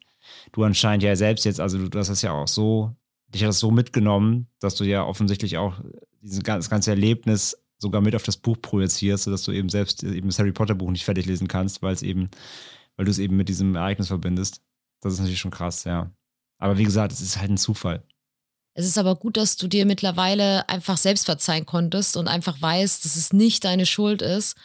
du anscheinend ja selbst jetzt, also du hast das ja auch so, dich hat das so mitgenommen, dass du ja offensichtlich auch dieses ganze, Erlebnis sogar mit auf das Buch projizierst, sodass du eben selbst eben das Harry Potter Buch nicht fertig lesen kannst, weil es eben, weil du es eben mit diesem Ereignis verbindest. Das ist natürlich schon krass, ja. Aber wie gesagt, es ist halt ein Zufall. Es ist aber gut, dass du dir mittlerweile einfach selbst verzeihen konntest und einfach weißt, dass es nicht deine Schuld ist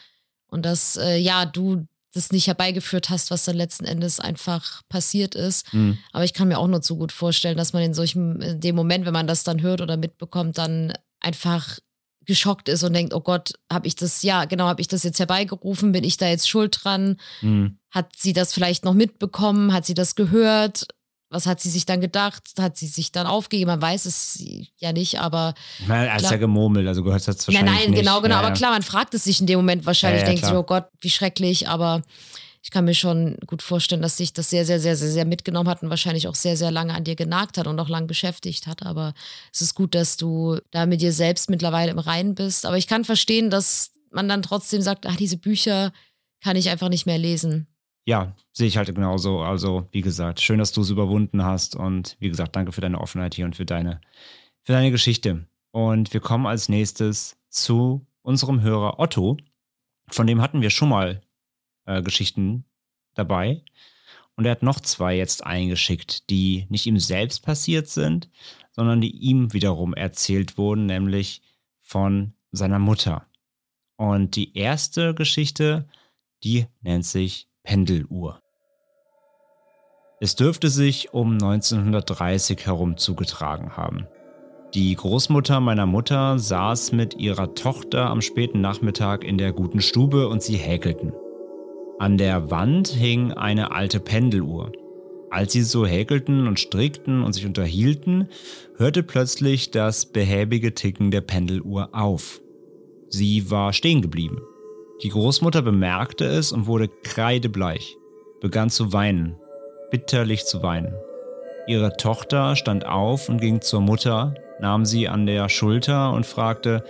und dass, äh, ja, du das nicht herbeigeführt hast, was dann letzten Endes einfach passiert ist. Mhm. Aber ich kann mir auch nur zu gut vorstellen, dass man in solchem, in dem Moment, wenn man das dann hört oder mitbekommt, dann einfach geschockt ist und denkt, oh Gott, habe ich das, ja, genau, habe ich das jetzt herbeigerufen, bin ich da jetzt schuld dran? Mhm. Hat sie das vielleicht noch mitbekommen? Hat sie das gehört? Was hat sie sich dann gedacht? Hat sie sich dann aufgegeben? Man weiß es ja nicht, aber. Meine, als ja gemurmelt, also gehört das Nein, wahrscheinlich nein, nicht. genau, genau. Ja, Aber klar, man fragt es sich in dem Moment wahrscheinlich, Ja, ja, denkt sich, oh Gott, wie schrecklich, aber ich kann mir schon gut vorstellen, dass sich das sehr, sehr, sehr, sehr, sehr mitgenommen hat und wahrscheinlich auch sehr, sehr lange an dir genagt hat und auch lang beschäftigt hat. Aber es ist gut, dass du da mit dir selbst mittlerweile im Reinen bist. Aber ich kann verstehen, dass man dann trotzdem sagt, ach, diese Bücher kann ich einfach nicht mehr lesen. Ja, sehe ich halt genauso. Also, wie gesagt, schön, dass du es überwunden hast. Und wie gesagt, danke für deine Offenheit hier und für deine, für deine Geschichte. Und wir kommen als nächstes zu unserem Hörer Otto. Von dem hatten wir schon mal äh, Geschichten dabei. Und er hat noch zwei jetzt eingeschickt, die nicht ihm selbst passiert sind, sondern die ihm wiederum erzählt wurden, nämlich von seiner Mutter. Und die erste Geschichte, die nennt sich Pendeluhr. Es dürfte sich um 1930 herum zugetragen haben. Die Großmutter meiner Mutter saß mit ihrer Tochter am späten Nachmittag in der guten Stube und sie häkelten. An der Wand hing eine alte Pendeluhr. Als sie so häkelten und strickten und sich unterhielten, hörte plötzlich das behäbige Ticken der Pendeluhr auf. Sie war stehen geblieben. Die Großmutter bemerkte es und wurde kreidebleich, begann zu weinen, bitterlich zu weinen. Ihre Tochter stand auf und ging zur Mutter, nahm sie an der Schulter und fragte,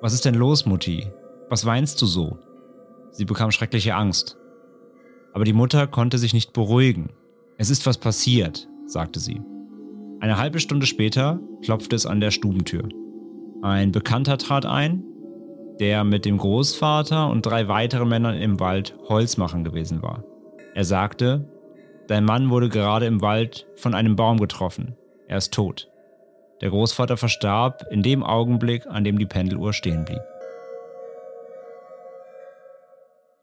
Was ist denn los, Mutti? Was weinst du so? Sie bekam schreckliche Angst. Aber die Mutter konnte sich nicht beruhigen. Es ist was passiert, sagte sie. Eine halbe Stunde später klopfte es an der Stubentür. Ein Bekannter trat ein, der mit dem Großvater und drei weiteren Männern im Wald Holz machen gewesen war. Er sagte, dein Mann wurde gerade im Wald von einem Baum getroffen. Er ist tot. Der Großvater verstarb in dem Augenblick, an dem die Pendeluhr stehen blieb.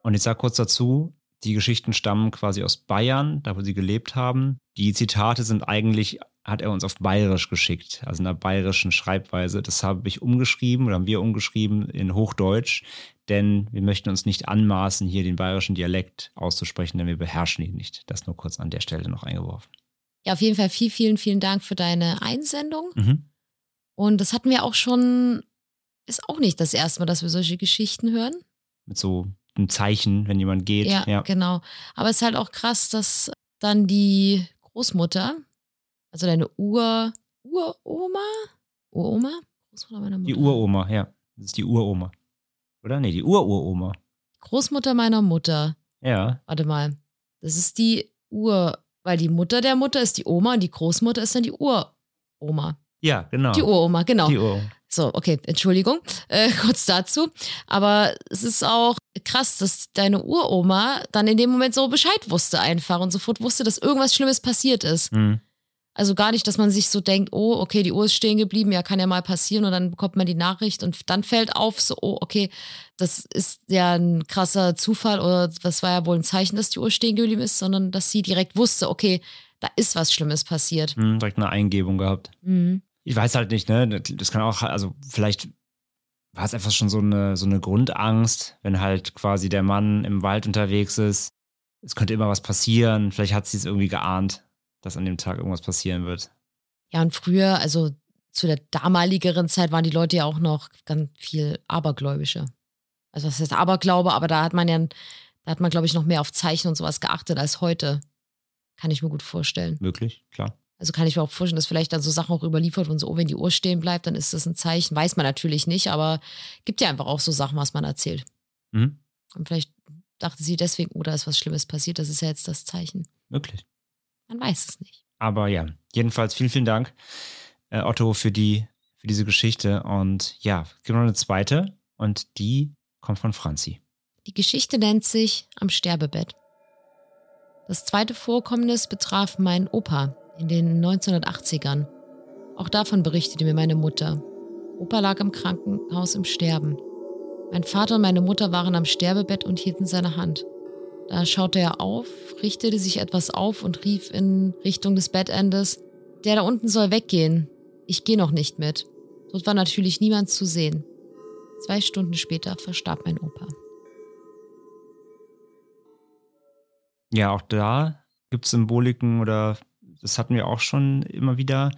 Und ich sage kurz dazu, die Geschichten stammen quasi aus Bayern, da wo sie gelebt haben. Die Zitate sind eigentlich, hat er uns auf Bayerisch geschickt, also in einer bayerischen Schreibweise. Das habe ich umgeschrieben oder haben wir umgeschrieben in Hochdeutsch, denn wir möchten uns nicht anmaßen, hier den bayerischen Dialekt auszusprechen, denn wir beherrschen ihn nicht. Das nur kurz an der Stelle noch eingeworfen. Ja, auf jeden Fall viel, vielen, vielen Dank für deine Einsendung. Mhm. Und das hatten wir auch schon, ist auch nicht das erste Mal, dass wir solche Geschichten hören. Mit so einem Zeichen, wenn jemand geht. Ja, ja. genau. Aber es ist halt auch krass, dass dann die Großmutter, also deine Ur, Uroma, Uroma, Großmutter meiner Mutter. Die Uroma, ja. Das ist die Uroma. Oder? Nee, die Ururoma. Großmutter meiner Mutter. Ja. Warte mal. Das ist die Ur, weil die Mutter der Mutter ist die Oma und die Großmutter ist dann die Uroma. Ja, genau. Die Uroma, genau. Die Uroma. So, okay, Entschuldigung, äh, kurz dazu. Aber es ist auch krass, dass deine Uroma dann in dem Moment so Bescheid wusste einfach und sofort wusste, dass irgendwas Schlimmes passiert ist. Hm. Also gar nicht, dass man sich so denkt, oh, okay, die Uhr ist stehen geblieben, ja, kann ja mal passieren und dann bekommt man die Nachricht und dann fällt auf, so, oh, okay, das ist ja ein krasser Zufall oder das war ja wohl ein Zeichen, dass die Uhr stehen geblieben ist, sondern dass sie direkt wusste, okay, da ist was Schlimmes passiert. Hm, direkt eine Eingebung gehabt. Mhm. Ich weiß halt nicht, ne? Das kann auch, also vielleicht war es einfach schon so eine, so eine Grundangst, wenn halt quasi der Mann im Wald unterwegs ist. Es könnte immer was passieren. Vielleicht hat sie es irgendwie geahnt, dass an dem Tag irgendwas passieren wird. Ja, und früher, also zu der damaligeren Zeit waren die Leute ja auch noch ganz viel abergläubische. Also was heißt Aberglaube, aber da hat man ja, da hat man, glaube ich, noch mehr auf Zeichen und sowas geachtet als heute. Kann ich mir gut vorstellen. Möglich, klar. Also kann ich mir auch vorstellen, dass vielleicht dann so Sachen auch überliefert wurden, so, oh, wenn die Uhr stehen bleibt, dann ist das ein Zeichen. Weiß man natürlich nicht, aber gibt ja einfach auch so Sachen, was man erzählt. Mhm. Und vielleicht dachte sie deswegen, oh, da ist was Schlimmes passiert, das ist ja jetzt das Zeichen. Möglich. Man weiß es nicht. Aber ja, jedenfalls vielen, vielen Dank, äh, Otto, für, die, für diese Geschichte. Und ja, es gibt noch eine zweite und die kommt von Franzi. Die Geschichte nennt sich Am Sterbebett. Das zweite Vorkommnis betraf meinen Opa in den 1980ern. Auch davon berichtete mir meine Mutter. Opa lag im Krankenhaus im Sterben. Mein Vater und meine Mutter waren am Sterbebett und hielten seine Hand. Da schaute er auf, richtete sich etwas auf und rief in Richtung des Bettendes, der da unten soll weggehen. Ich gehe noch nicht mit. Dort war natürlich niemand zu sehen. Zwei Stunden später verstarb mein Opa. Ja, auch da gibt es Symboliken oder das hatten wir auch schon immer wieder.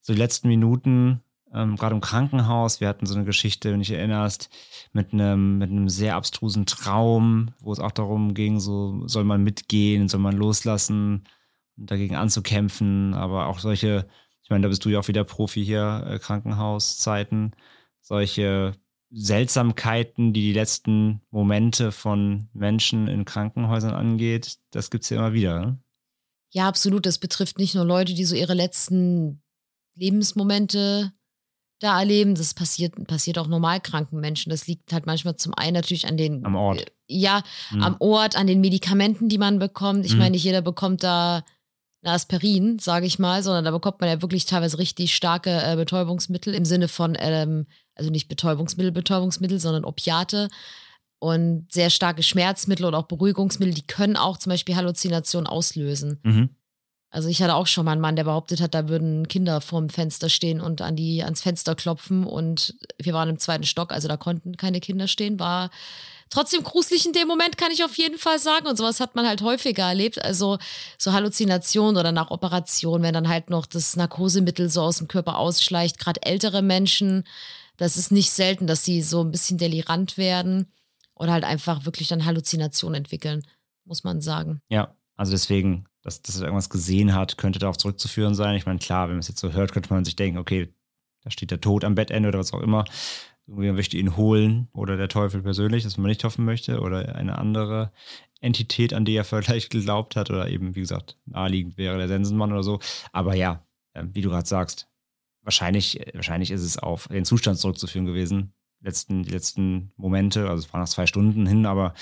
So die letzten Minuten, ähm, gerade im Krankenhaus, wir hatten so eine Geschichte, wenn du dich erinnerst, mit einem, mit einem sehr abstrusen Traum, wo es auch darum ging, so soll man mitgehen, soll man loslassen dagegen anzukämpfen, aber auch solche, ich meine, da bist du ja auch wieder Profi hier, äh, Krankenhauszeiten, solche Seltsamkeiten, die die letzten Momente von Menschen in Krankenhäusern angeht, das gibt es ja immer wieder. Ne? Ja, absolut. Das betrifft nicht nur Leute, die so ihre letzten Lebensmomente da erleben. Das passiert, passiert auch normal kranken Menschen. Das liegt halt manchmal zum einen natürlich an den. Am Ort. Äh, ja, Mhm. am Ort, an den Medikamenten, die man bekommt. Ich Mhm. meine, nicht jeder bekommt da ein Aspirin, sage ich mal, sondern da bekommt man ja wirklich teilweise richtig starke äh, Betäubungsmittel im Sinne von, ähm, also nicht Betäubungsmittel, Betäubungsmittel, sondern Opiate und sehr starke Schmerzmittel oder auch Beruhigungsmittel, die können auch zum Beispiel Halluzinationen auslösen. Mhm. Also ich hatte auch schon mal einen Mann, der behauptet hat, da würden Kinder vorm Fenster stehen und an die, ans Fenster klopfen und wir waren im zweiten Stock, also da konnten keine Kinder stehen, war trotzdem gruselig in dem Moment, kann ich auf jeden Fall sagen. Und sowas hat man halt häufiger erlebt. Also so Halluzinationen oder nach Operation, wenn dann halt noch das Narkosemittel so aus dem Körper ausschleicht, gerade ältere Menschen, das ist nicht selten, dass sie so ein bisschen delirant werden oder halt einfach wirklich dann Halluzinationen entwickeln, muss man sagen. Ja, also deswegen, dass, dass er irgendwas gesehen hat, könnte darauf zurückzuführen sein. Ich meine, klar, wenn man es jetzt so hört, könnte man sich denken, okay, da steht der Tod am Bettende oder was auch immer. Irgendwie möchte ihn holen oder der Teufel persönlich, das man nicht hoffen möchte, oder eine andere Entität, an die er vielleicht geglaubt hat, oder eben, wie gesagt, naheliegend wäre der Sensenmann oder so. Aber ja, äh, wie du gerade sagst, wahrscheinlich, wahrscheinlich ist es auf den Zustand zurückzuführen gewesen. Letzten, die letzten Momente, also es waren noch zwei Stunden hin, aber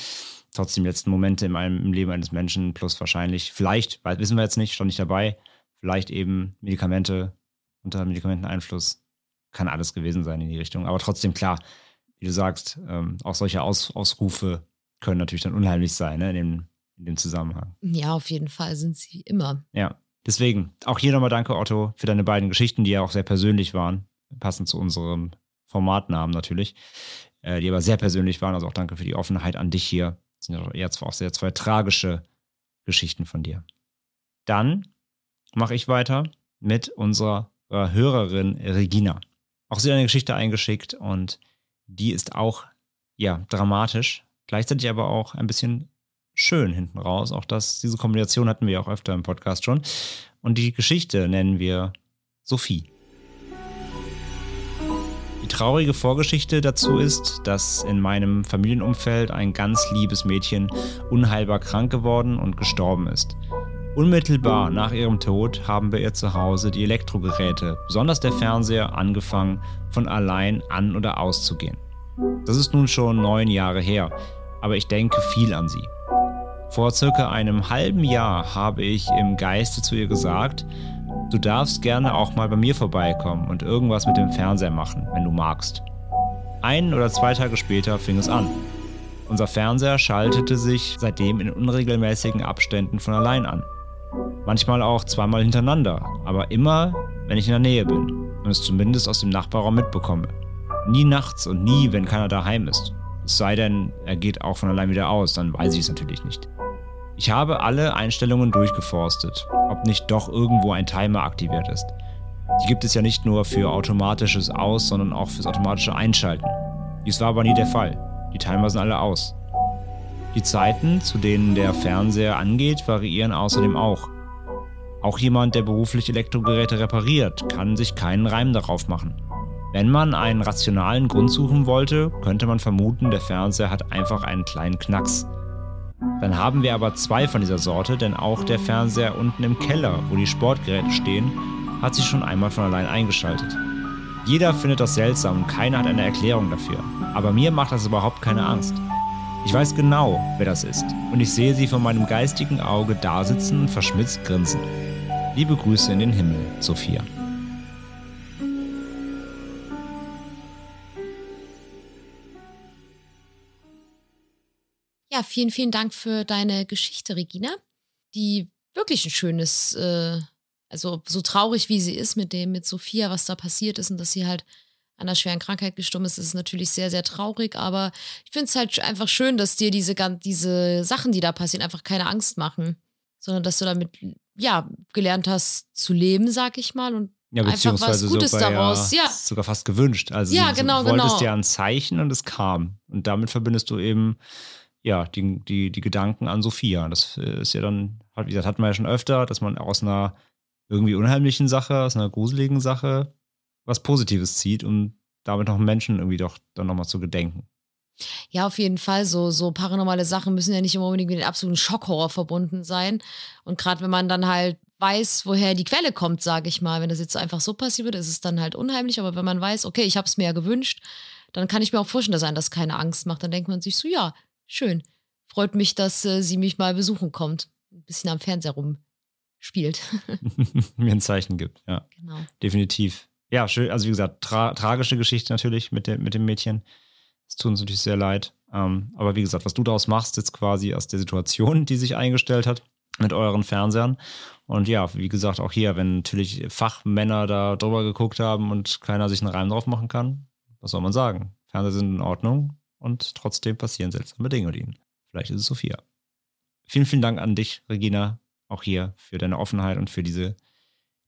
trotzdem die letzten Momente in einem, im Leben eines Menschen plus wahrscheinlich, vielleicht, weil wissen wir jetzt nicht, stand nicht dabei, vielleicht eben Medikamente unter Medikamenteneinfluss, kann alles gewesen sein in die Richtung. Aber trotzdem, klar, wie du sagst, ähm, auch solche Aus, Ausrufe können natürlich dann unheimlich sein, ne, in dem, in dem Zusammenhang. Ja, auf jeden Fall sind sie immer. Ja, deswegen auch hier nochmal danke, Otto, für deine beiden Geschichten, die ja auch sehr persönlich waren, passend zu unserem Formatnamen natürlich, äh, die aber sehr persönlich waren. Also auch danke für die Offenheit an dich hier. Das sind ja zwar auch sehr zwei tragische Geschichten von dir. Dann mache ich weiter mit unserer Hörerin Regina. Auch sie hat eine Geschichte eingeschickt und die ist auch, ja, dramatisch, gleichzeitig aber auch ein bisschen schön hinten raus. Auch das, diese Kombination hatten wir ja auch öfter im Podcast schon. Und die Geschichte nennen wir Sophie. Die traurige Vorgeschichte dazu ist, dass in meinem Familienumfeld ein ganz liebes Mädchen unheilbar krank geworden und gestorben ist. Unmittelbar nach ihrem Tod haben bei ihr zu Hause die Elektrogeräte, besonders der Fernseher, angefangen von allein an oder auszugehen. Das ist nun schon neun Jahre her, aber ich denke viel an sie. Vor circa einem halben Jahr habe ich im Geiste zu ihr gesagt, du darfst gerne auch mal bei mir vorbeikommen und irgendwas mit dem Fernseher machen, wenn du magst. Ein oder zwei Tage später fing es an. Unser Fernseher schaltete sich seitdem in unregelmäßigen Abständen von allein an. Manchmal auch zweimal hintereinander, aber immer, wenn ich in der Nähe bin und es zumindest aus dem Nachbarraum mitbekomme. Nie nachts und nie, wenn keiner daheim ist. Es sei denn, er geht auch von allein wieder aus, dann weiß ich es natürlich nicht. Ich habe alle Einstellungen durchgeforstet, ob nicht doch irgendwo ein Timer aktiviert ist. Die gibt es ja nicht nur für automatisches Aus, sondern auch fürs automatische Einschalten. Dies war aber nie der Fall. Die Timer sind alle aus. Die Zeiten, zu denen der Fernseher angeht, variieren außerdem auch. Auch jemand, der beruflich Elektrogeräte repariert, kann sich keinen Reim darauf machen. Wenn man einen rationalen Grund suchen wollte, könnte man vermuten, der Fernseher hat einfach einen kleinen Knacks. Dann haben wir aber zwei von dieser Sorte, denn auch der Fernseher unten im Keller, wo die Sportgeräte stehen, hat sich schon einmal von allein eingeschaltet. Jeder findet das seltsam und keiner hat eine Erklärung dafür. Aber mir macht das überhaupt keine Angst. Ich weiß genau, wer das ist. Und ich sehe sie vor meinem geistigen Auge dasitzen und verschmitzt grinsen. Liebe Grüße in den Himmel, Sophia. Vielen, vielen Dank für deine Geschichte, Regina, die wirklich ein schönes, äh, also so traurig wie sie ist mit dem, mit Sophia, was da passiert ist und dass sie halt an einer schweren Krankheit gestorben ist, ist natürlich sehr, sehr traurig, aber ich finde es halt einfach schön, dass dir diese, diese Sachen, die da passieren, einfach keine Angst machen, sondern dass du damit ja, gelernt hast zu leben, sag ich mal, und Ja, einfach beziehungsweise was Gutes sogar, daraus. Ja, Ja, sogar fast gewünscht. Also Ja, du genau, wolltest genau. ja ein Zeichen und es kam. Und damit verbindest du eben ja die, die, die Gedanken an Sophia. Das äh, ist ja dann, wie gesagt, hatten wir ja schon öfter, dass man aus einer irgendwie unheimlichen Sache, aus einer gruseligen Sache was Positives zieht, um damit noch Menschen irgendwie doch dann nochmal zu gedenken. Ja, auf jeden Fall. So, so paranormale Sachen müssen ja nicht immer unbedingt mit dem absoluten Schockhorror verbunden sein. Und gerade wenn man dann halt weiß, woher die Quelle kommt, sage ich mal, wenn das jetzt einfach so passiert wird, ist es dann halt unheimlich. Aber wenn man weiß, okay, ich habe es mir ja gewünscht, dann kann ich mir auch vorstellen, dass einen das keine Angst macht. Dann denkt man sich so, ja, schön. Freut mich, dass äh, sie mich mal besuchen kommt. Ein bisschen am Fernseher rumspielt. Mir ein Zeichen gibt, ja. genau. Definitiv. Ja, schön. Also wie gesagt, tra tragische Geschichte natürlich mit, der, mit dem Mädchen. Es tut uns natürlich sehr leid. Ähm, aber wie gesagt, was du daraus machst, jetzt quasi aus der Situation, die sich eingestellt hat mit euren Fernsehern. Und ja, wie gesagt, auch hier, wenn natürlich Fachmänner da drüber geguckt haben und keiner sich einen Reim drauf machen kann, was soll man sagen? Fernseher sind in Ordnung und trotzdem passieren seltsame Dinge mit ihnen. Vielleicht ist es Sophia. Vielen, vielen Dank an dich, Regina, auch hier für deine Offenheit und für diese,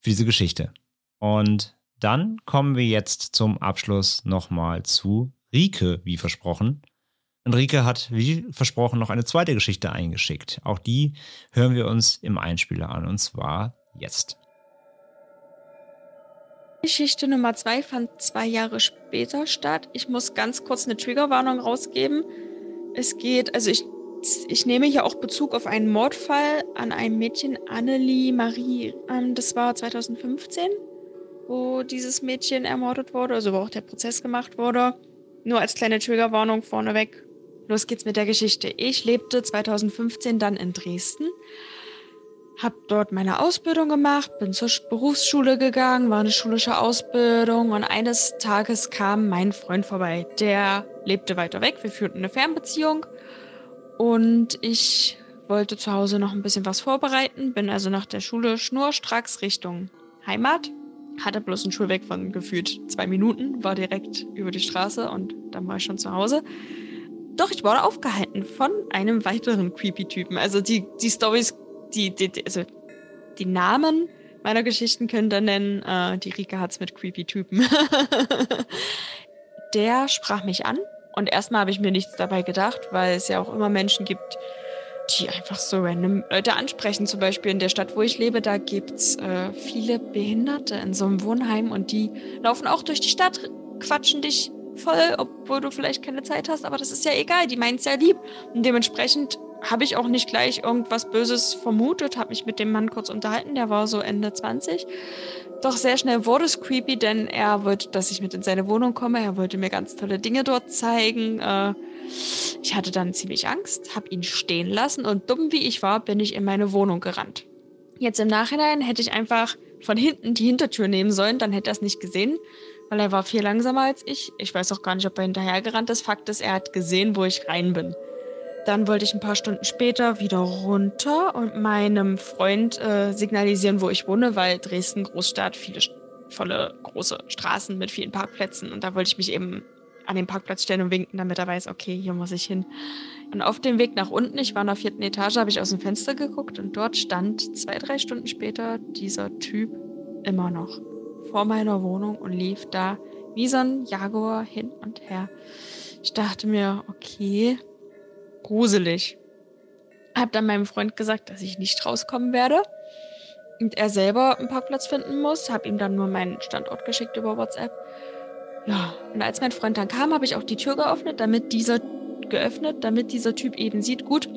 für diese Geschichte. Und dann kommen wir jetzt zum Abschluss nochmal zu Rike, wie versprochen. Und Rike hat, wie versprochen, noch eine zweite Geschichte eingeschickt. Auch die hören wir uns im Einspieler an, und zwar jetzt. Geschichte Nummer zwei fand zwei Jahre später statt. Ich muss ganz kurz eine Triggerwarnung rausgeben. Es geht, also ich, ich nehme hier auch Bezug auf einen Mordfall an einem Mädchen, Annelie Marie. Ähm, das war 2015, wo dieses Mädchen ermordet wurde, also wo auch der Prozess gemacht wurde. Nur als kleine Triggerwarnung vorneweg. Los geht's mit der Geschichte. Ich lebte 2015 dann in Dresden habe dort meine Ausbildung gemacht, bin zur Berufsschule gegangen, war eine schulische Ausbildung und eines Tages kam mein Freund vorbei. Der lebte weiter weg, wir führten eine Fernbeziehung und ich wollte zu Hause noch ein bisschen was vorbereiten, bin also nach der Schule schnurstracks Richtung Heimat, hatte bloß einen Schulweg von gefühlt zwei Minuten, war direkt über die Straße und dann war ich schon zu Hause. Doch ich wurde aufgehalten von einem weiteren Creepy-Typen. Also die, die Stories die, die, die, also die Namen meiner Geschichten könnt ihr nennen. Äh, die Rika hat's mit creepy Typen. Der sprach mich an und erstmal habe ich mir nichts dabei gedacht, weil es ja auch immer Menschen gibt, die einfach so random Leute ansprechen. Zum Beispiel in der Stadt, wo ich lebe, da gibt's äh, viele Behinderte in so einem Wohnheim und die laufen auch durch die Stadt, quatschen dich voll, obwohl du vielleicht keine Zeit hast, aber das ist ja egal, die meint's ja lieb. Und dementsprechend habe ich auch nicht gleich irgendwas Böses vermutet, habe mich mit dem Mann kurz unterhalten, der war so Ende 20. Doch sehr schnell wurde es creepy, denn er wollte, dass ich mit in seine Wohnung komme. Er wollte mir ganz tolle Dinge dort zeigen. Äh, ich hatte dann ziemlich Angst, habe ihn stehen lassen und dumm wie ich war, bin ich in meine Wohnung gerannt. Jetzt im Nachhinein hätte ich einfach von hinten die Hintertür nehmen sollen, dann hätte er es nicht gesehen, weil er war viel langsamer als ich. Ich weiß auch gar nicht, ob er hinterhergerannt ist. Fakt ist, er hat gesehen, wo ich rein bin. Dann wollte ich ein paar Stunden später wieder runter und meinem Freund äh, signalisieren, wo ich wohne, weil Dresden Großstadt, viele volle große Straßen mit vielen Parkplätzen und da wollte ich mich eben an den Parkplatz stellen und winken, damit er weiß, okay, hier muss ich hin. Und auf dem Weg nach unten, ich war in der vierten Etage, habe ich aus dem Fenster geguckt und dort stand zwei, drei Stunden später dieser Typ immer noch vor meiner Wohnung und lief da wie so ein Jaguar hin und her. Ich dachte mir, okay, gruselig. Hab dann meinem Freund gesagt, dass ich nicht rauskommen werde und er selber einen Parkplatz finden muss. Hab ihm dann nur meinen Standort geschickt über WhatsApp. Ja, und als mein Freund dann kam, habe ich auch die Tür geöffnet, damit dieser geöffnet, damit dieser Typ eben sieht, gut,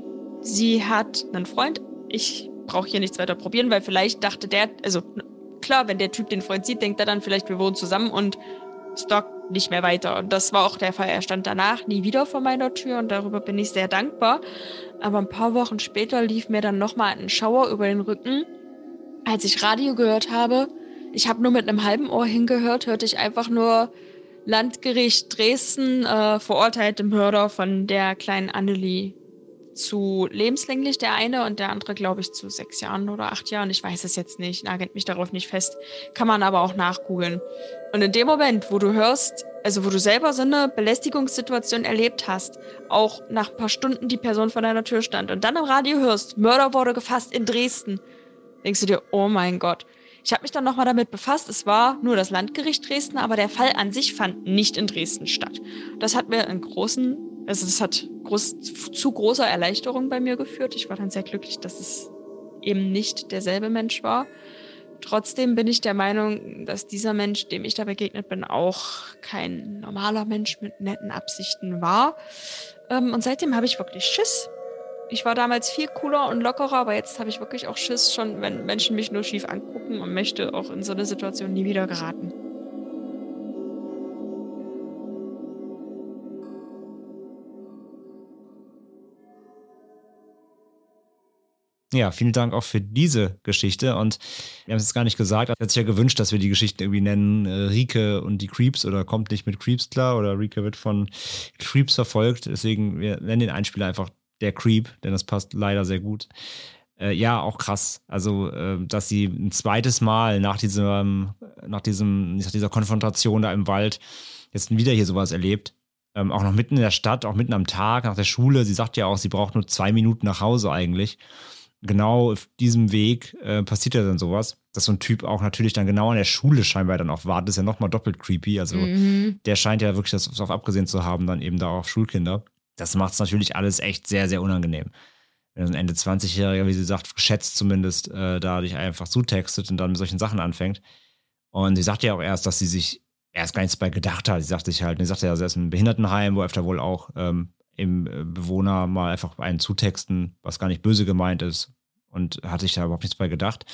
sie hat einen Freund. Ich brauche hier nichts weiter probieren, weil vielleicht dachte der, also klar, wenn der Typ den Freund sieht, denkt er dann vielleicht, wir wohnen zusammen und stalkt nicht mehr weiter. Und das war auch der Fall. Er stand danach nie wieder vor meiner Tür und darüber bin ich sehr dankbar. Aber ein paar Wochen später lief mir dann nochmal ein Schauer über den Rücken, als ich Radio gehört habe. Ich habe nur mit einem halben Ohr hingehört, hörte ich einfach nur Landgericht Dresden äh, verurteilte Mörder von der kleinen Annelie zu lebenslänglich der eine und der andere, glaube ich, zu sechs Jahren oder acht Jahren. Ich weiß es jetzt nicht, nagelt mich darauf nicht fest. Kann man aber auch nachgoogeln. Und in dem Moment, wo du hörst, also wo du selber so eine Belästigungssituation erlebt hast, auch nach ein paar Stunden die Person vor deiner Tür stand und dann im Radio hörst, Mörder wurde gefasst in Dresden, denkst du dir, oh mein Gott. Ich habe mich dann nochmal damit befasst. Es war nur das Landgericht Dresden, aber der Fall an sich fand nicht in Dresden statt. Das hat mir einen großen, also das hat groß, zu großer Erleichterung bei mir geführt. Ich war dann sehr glücklich, dass es eben nicht derselbe Mensch war. Trotzdem bin ich der Meinung, dass dieser Mensch, dem ich da begegnet bin, auch kein normaler Mensch mit netten Absichten war. Ähm, und seitdem habe ich wirklich Schiss. Ich war damals viel cooler und lockerer, aber jetzt habe ich wirklich auch Schiss, schon wenn Menschen mich nur schief angucken und möchte auch in so eine Situation nie wieder geraten. Ja, vielen Dank auch für diese Geschichte. Und wir haben es jetzt gar nicht gesagt, er hat sich ja gewünscht, dass wir die Geschichten irgendwie nennen, äh, Rike und die Creeps oder kommt nicht mit Creeps klar oder Rike wird von Creeps verfolgt. Deswegen, wir nennen den Einspieler einfach der Creep, denn das passt leider sehr gut. Äh, ja, auch krass. Also, äh, dass sie ein zweites Mal nach diesem, nach diesem, nach dieser Konfrontation da im Wald jetzt wieder hier sowas erlebt. Ähm, auch noch mitten in der Stadt, auch mitten am Tag, nach der Schule. Sie sagt ja auch, sie braucht nur zwei Minuten nach Hause eigentlich genau auf diesem Weg äh, passiert ja dann sowas, dass so ein Typ auch natürlich dann genau an der Schule scheinbar dann auch wartet, ist ja nochmal doppelt creepy. Also Mhm. der scheint ja wirklich das darauf abgesehen zu haben, dann eben da auf Schulkinder. Das macht es natürlich alles echt sehr, sehr unangenehm. Wenn so ein Ende 20-Jähriger, wie sie sagt, geschätzt zumindest, äh, da dich einfach zutextet und dann mit solchen Sachen anfängt. Und sie sagt ja auch erst, dass sie sich erst gar nichts bei gedacht hat. Sie sagt sich halt, sie sagt ja, sie ist im Behindertenheim, wo öfter wohl auch ähm, im äh, Bewohner mal einfach einen zutexten, was gar nicht böse gemeint ist. Und hat sich da überhaupt nichts bei gedacht.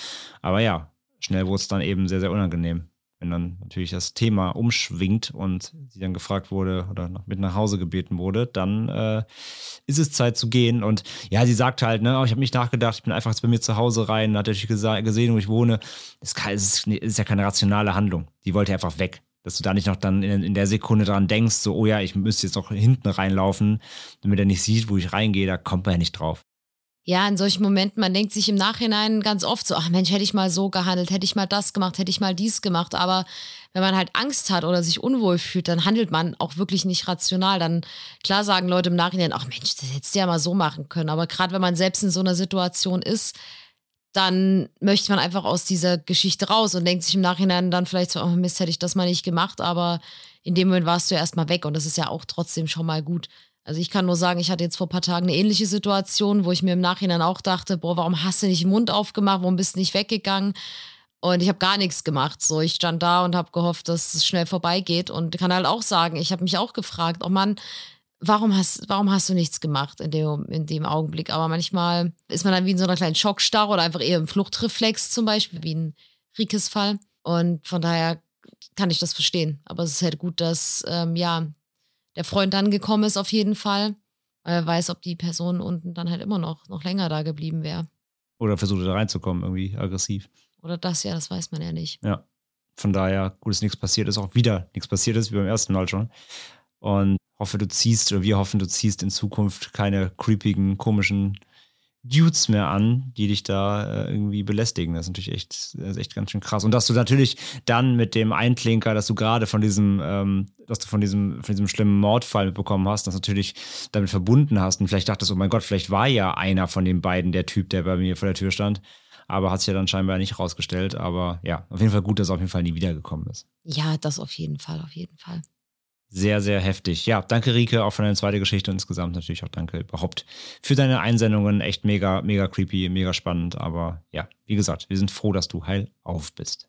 Aber ja, schnell wurde es dann eben sehr, sehr unangenehm. Wenn dann natürlich das Thema umschwingt und sie dann gefragt wurde oder noch mit nach Hause gebeten wurde, dann äh, ist es Zeit zu gehen. Und ja, sie sagt halt, ne, oh, ich habe nicht nachgedacht, ich bin einfach jetzt bei mir zu Hause rein, hat natürlich gesehen, wo ich wohne. Kein- es ist, ist ja keine rationale Handlung. Die wollte einfach weg. Dass du da nicht noch dann in, in der Sekunde dran denkst, so, oh ja, ich müsste jetzt noch hinten reinlaufen, damit er nicht sieht, wo ich reingehe, da kommt man ja nicht drauf. Ja, in solchen Momenten, man denkt sich im Nachhinein ganz oft so, ach Mensch, hätte ich mal so gehandelt, hätte ich mal das gemacht, hätte ich mal dies gemacht. Aber wenn man halt Angst hat oder sich unwohl fühlt, dann handelt man auch wirklich nicht rational. Dann klar sagen Leute im Nachhinein, ach Mensch, das hättest du ja mal so machen können. Aber gerade wenn man selbst in so einer Situation ist, dann möchte man einfach aus dieser Geschichte raus und denkt sich im Nachhinein dann vielleicht so, oh Mist, hätte ich das mal nicht gemacht. Aber in dem Moment warst du ja erstmal weg und das ist ja auch trotzdem schon mal gut. Also ich kann nur sagen, ich hatte jetzt vor ein paar Tagen eine ähnliche Situation, wo ich mir im Nachhinein auch dachte, boah, warum hast du nicht den Mund aufgemacht, warum bist du nicht weggegangen? Und ich habe gar nichts gemacht. So, ich stand da und habe gehofft, dass es schnell vorbeigeht und kann halt auch sagen, ich habe mich auch gefragt, oh Mann, warum hast, warum hast du nichts gemacht in dem, in dem Augenblick? Aber manchmal ist man dann wie in so einer kleinen Schockstarre oder einfach eher im Fluchtreflex zum Beispiel, wie ein Rikes Fall. Und von daher kann ich das verstehen. Aber es ist halt gut, dass ähm, ja der Freund dann gekommen ist auf jeden Fall. Weil er weiß, ob die Person unten dann halt immer noch, noch länger da geblieben wäre. Oder versucht da reinzukommen, irgendwie aggressiv. Oder das ja, das weiß man ja nicht. Ja. Von daher, gut, dass nichts passiert ist, auch wieder nichts passiert ist, wie beim ersten Mal schon. Und hoffe, du ziehst, oder wir hoffen, du ziehst in Zukunft keine creepigen, komischen Dudes mehr an, die dich da äh, irgendwie belästigen. Das ist natürlich echt, ist echt ganz schön krass. Und dass du natürlich dann mit dem Einklinker, dass du gerade von diesem, ähm, dass du von diesem, von diesem schlimmen Mordfall mitbekommen hast, das natürlich damit verbunden hast und vielleicht dachtest, oh mein Gott, vielleicht war ja einer von den beiden der Typ, der bei mir vor der Tür stand. Aber hat sich ja dann scheinbar nicht rausgestellt. Aber ja, auf jeden Fall gut, dass er auf jeden Fall nie wiedergekommen ist. Ja, das auf jeden Fall, auf jeden Fall. Sehr, sehr heftig. Ja, danke Rike auch für deine zweite Geschichte und insgesamt natürlich auch danke überhaupt für deine Einsendungen. Echt mega, mega creepy, mega spannend. Aber ja, wie gesagt, wir sind froh, dass du heil auf bist.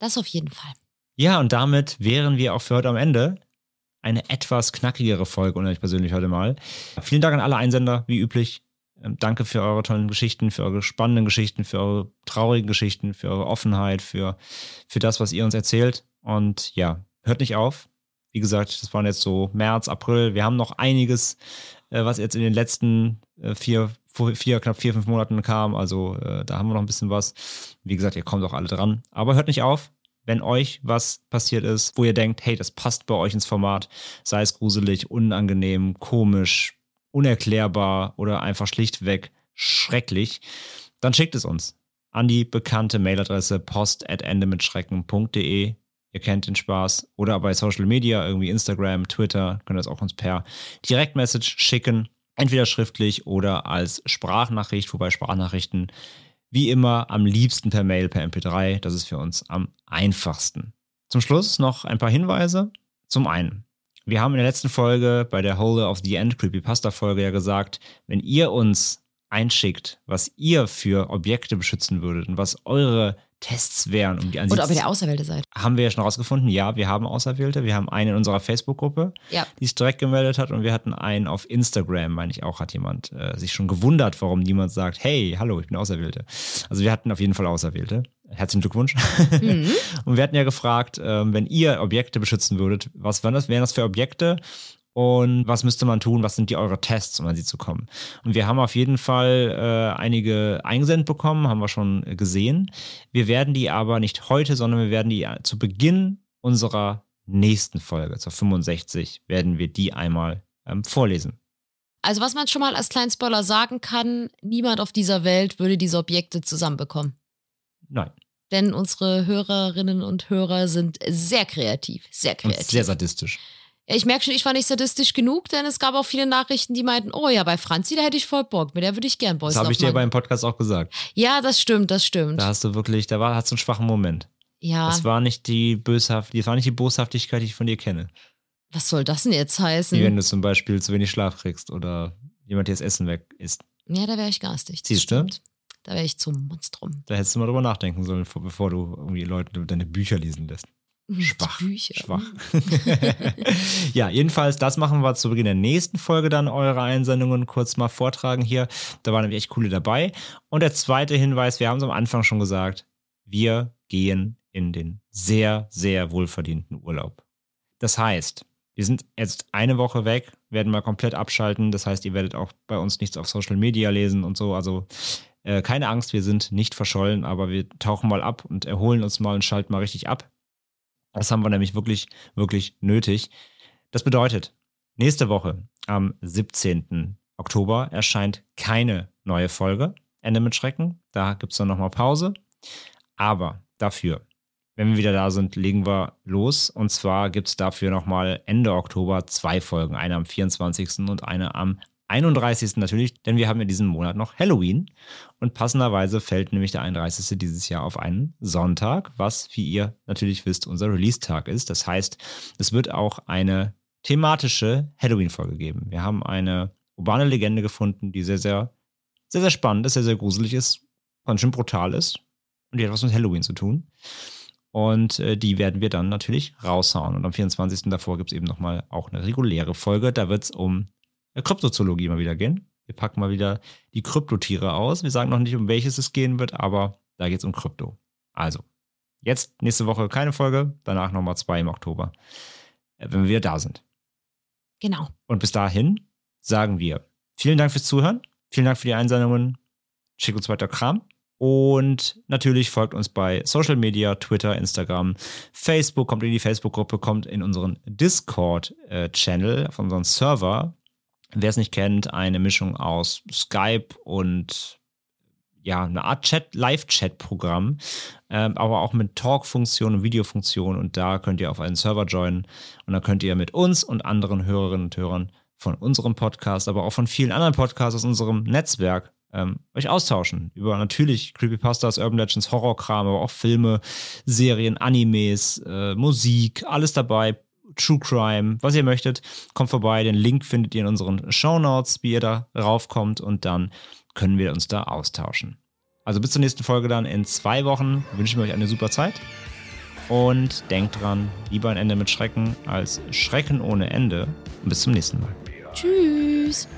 Das auf jeden Fall. Ja, und damit wären wir auch für heute am Ende. Eine etwas knackigere Folge, und ich persönlich heute mal. Vielen Dank an alle Einsender, wie üblich. Ähm, Danke für eure tollen Geschichten, für eure spannenden Geschichten, für eure traurigen Geschichten, für eure Offenheit, für, für das, was ihr uns erzählt. Und ja, hört nicht auf. Wie gesagt, das waren jetzt so März, April. Wir haben noch einiges, äh, was jetzt in den letzten äh, vier, vier, knapp vier, fünf Monaten kam. Also äh, da haben wir noch ein bisschen was. Wie gesagt, ihr kommt auch alle dran. Aber hört nicht auf. Wenn euch was passiert ist, wo ihr denkt, hey, das passt bei euch ins Format, sei es gruselig, unangenehm, komisch, unerklärbar oder einfach schlichtweg schrecklich, dann schickt es uns an die bekannte Mailadresse post.endemitschrecken.de. Ihr kennt den Spaß. Oder bei Social Media, irgendwie Instagram, Twitter, könnt ihr das auch uns per Direktmessage schicken. Entweder schriftlich oder als Sprachnachricht, wobei Sprachnachrichten wie immer am liebsten per Mail, per MP3. Das ist für uns am einfachsten. Zum Schluss noch ein paar Hinweise. Zum einen, wir haben in der letzten Folge bei der Holder of the End Creepypasta Folge ja gesagt, wenn ihr uns einschickt, was ihr für Objekte beschützen würdet und was eure Tests wären, um die an Oder ob ihr der Auserwählte seid. haben wir ja schon rausgefunden, ja, wir haben Auserwählte. Wir haben einen in unserer Facebook-Gruppe, Ja. die sich direkt gemeldet hat und wir hatten einen auf Instagram, meine ich auch, hat jemand äh, sich schon gewundert, warum niemand sagt, hey, hallo, ich bin Auserwählte. Also wir hatten auf jeden Fall Auserwählte. Herzlichen Glückwunsch. Mhm. Und wir hatten ja gefragt, ähm, wenn ihr Objekte beschützen würdet, was wären das, wären das für Objekte? Und was müsste man tun? Was sind die eure Tests, um an sie zu kommen? Und wir haben auf jeden Fall äh, einige eingesendet bekommen, haben wir schon gesehen. Wir werden die aber nicht heute, sondern wir werden die äh, zu Beginn unserer nächsten Folge, zur 65, werden wir die einmal ähm, vorlesen. Also was man schon mal als kleinen Spoiler sagen kann, niemand auf dieser Welt würde diese Objekte zusammenbekommen. Nein, Denn unsere Hörerinnen und Hörer sind sehr kreativ, sehr und kreativ. sehr sadistisch. Ja, ich merke schon, ich war nicht sadistisch genug, denn es gab auch viele Nachrichten, die meinten, oh ja, bei Franzi, da hätte ich voll Bock, mit der würde ich gern Boys Das habe ich dir beim. Podcast auch gesagt. Ja, das stimmt, das stimmt. Da hast du wirklich, da war, hast du einen schwachen Moment. ja, Das war nicht die böshaft, das war nicht die Boshaftigkeit, die ich von dir kenne. was soll das denn jetzt heißen? Wie wenn du zum Beispiel zu wenig Schlaf kriegst oder jemand dir das Essen weg isst. Ja, da wäre ich garstig. das Siehst du? stimmt. Da wäre ich zum Monstrum. Da hättest du mal drüber nachdenken sollen, bevor- du irgendwie Leuten deine Bücher lesen lässt. Schwach. Die Bücher. Schwach. ja, jedenfalls, das machen wir zu Beginn der nächsten Folge dann eure Einsendungen kurz mal vortragen hier. Da waren nämlich echt coole dabei. Und der zweite Hinweis, wir haben es am Anfang schon gesagt, wir gehen in den sehr, sehr wohlverdienten Urlaub. Das heißt, wir sind jetzt eine Woche weg, werden mal komplett abschalten. Das heißt, ihr werdet auch bei uns nichts auf Social Media lesen und so. Also äh, keine Angst, wir sind nicht verschollen, aber wir tauchen mal ab und erholen uns mal und schalten mal richtig ab. Das haben wir nämlich wirklich, wirklich nötig. Das bedeutet, nächste Woche am 17. Oktober erscheint keine neue Folge. Ende mit Schrecken. Da gibt es dann nochmal Pause. Aber dafür, wenn wir wieder da sind, legen wir los. Und zwar gibt es dafür nochmal Ende Oktober zwei Folgen. Eine am 24. und eine am 31. natürlich, denn wir haben in diesem Monat noch Halloween. Und passenderweise fällt nämlich der 31. dieses Jahr auf einen Sonntag, was, wie ihr natürlich wisst, unser Release-Tag ist. Das heißt, es wird auch eine thematische Halloween-Folge geben. Wir haben eine urbane Legende gefunden, die sehr, sehr, sehr, sehr spannend ist, sehr, sehr gruselig ist, ganz schön brutal ist und die hat was mit Halloween zu tun. Und äh, die werden wir dann natürlich raushauen. Und am 24. davor gibt es eben nochmal auch eine reguläre Folge. Da wird es um Kryptozoologie mal wieder gehen. Wir packen mal wieder die Kryptotiere aus. Wir sagen noch nicht, um welches es gehen wird, aber da geht es um Krypto. Also, jetzt nächste Woche keine Folge, danach nochmal zwei im Oktober, äh, wenn wir wieder da sind. Genau. Und bis dahin sagen wir vielen Dank fürs Zuhören, vielen Dank für die Einsendungen, schickt uns weiter Kram. Und natürlich folgt uns bei Social Media, Twitter, Instagram, Facebook, kommt in die Facebook-Gruppe, kommt in unseren Discord-Channel, auf unseren Server. Wer es nicht kennt, eine Mischung aus Skype und ja, eine Art Chat, Live-Chat-Programm, ähm, aber auch mit Talk-Funktion und Videofunktion. Und da könnt ihr auf einen Server joinen und dann könnt ihr mit uns und anderen Hörerinnen und Hörern von unserem Podcast, aber auch von vielen anderen Podcasts aus unserem Netzwerk ähm, euch austauschen. Über natürlich Creepypastas, Urban Legends, Horrorkram, aber auch Filme, Serien, Animes, äh, Musik, alles dabei. True Crime, was ihr möchtet, kommt vorbei. Den Link findet ihr in unseren Show Notes, wie ihr da raufkommt und dann können wir uns da austauschen. Also bis zur nächsten Folge dann in zwei Wochen wünschen wir euch eine super Zeit. Und denkt dran, lieber ein Ende mit Schrecken als Schrecken ohne Ende. Und bis zum nächsten Mal. Tschüss.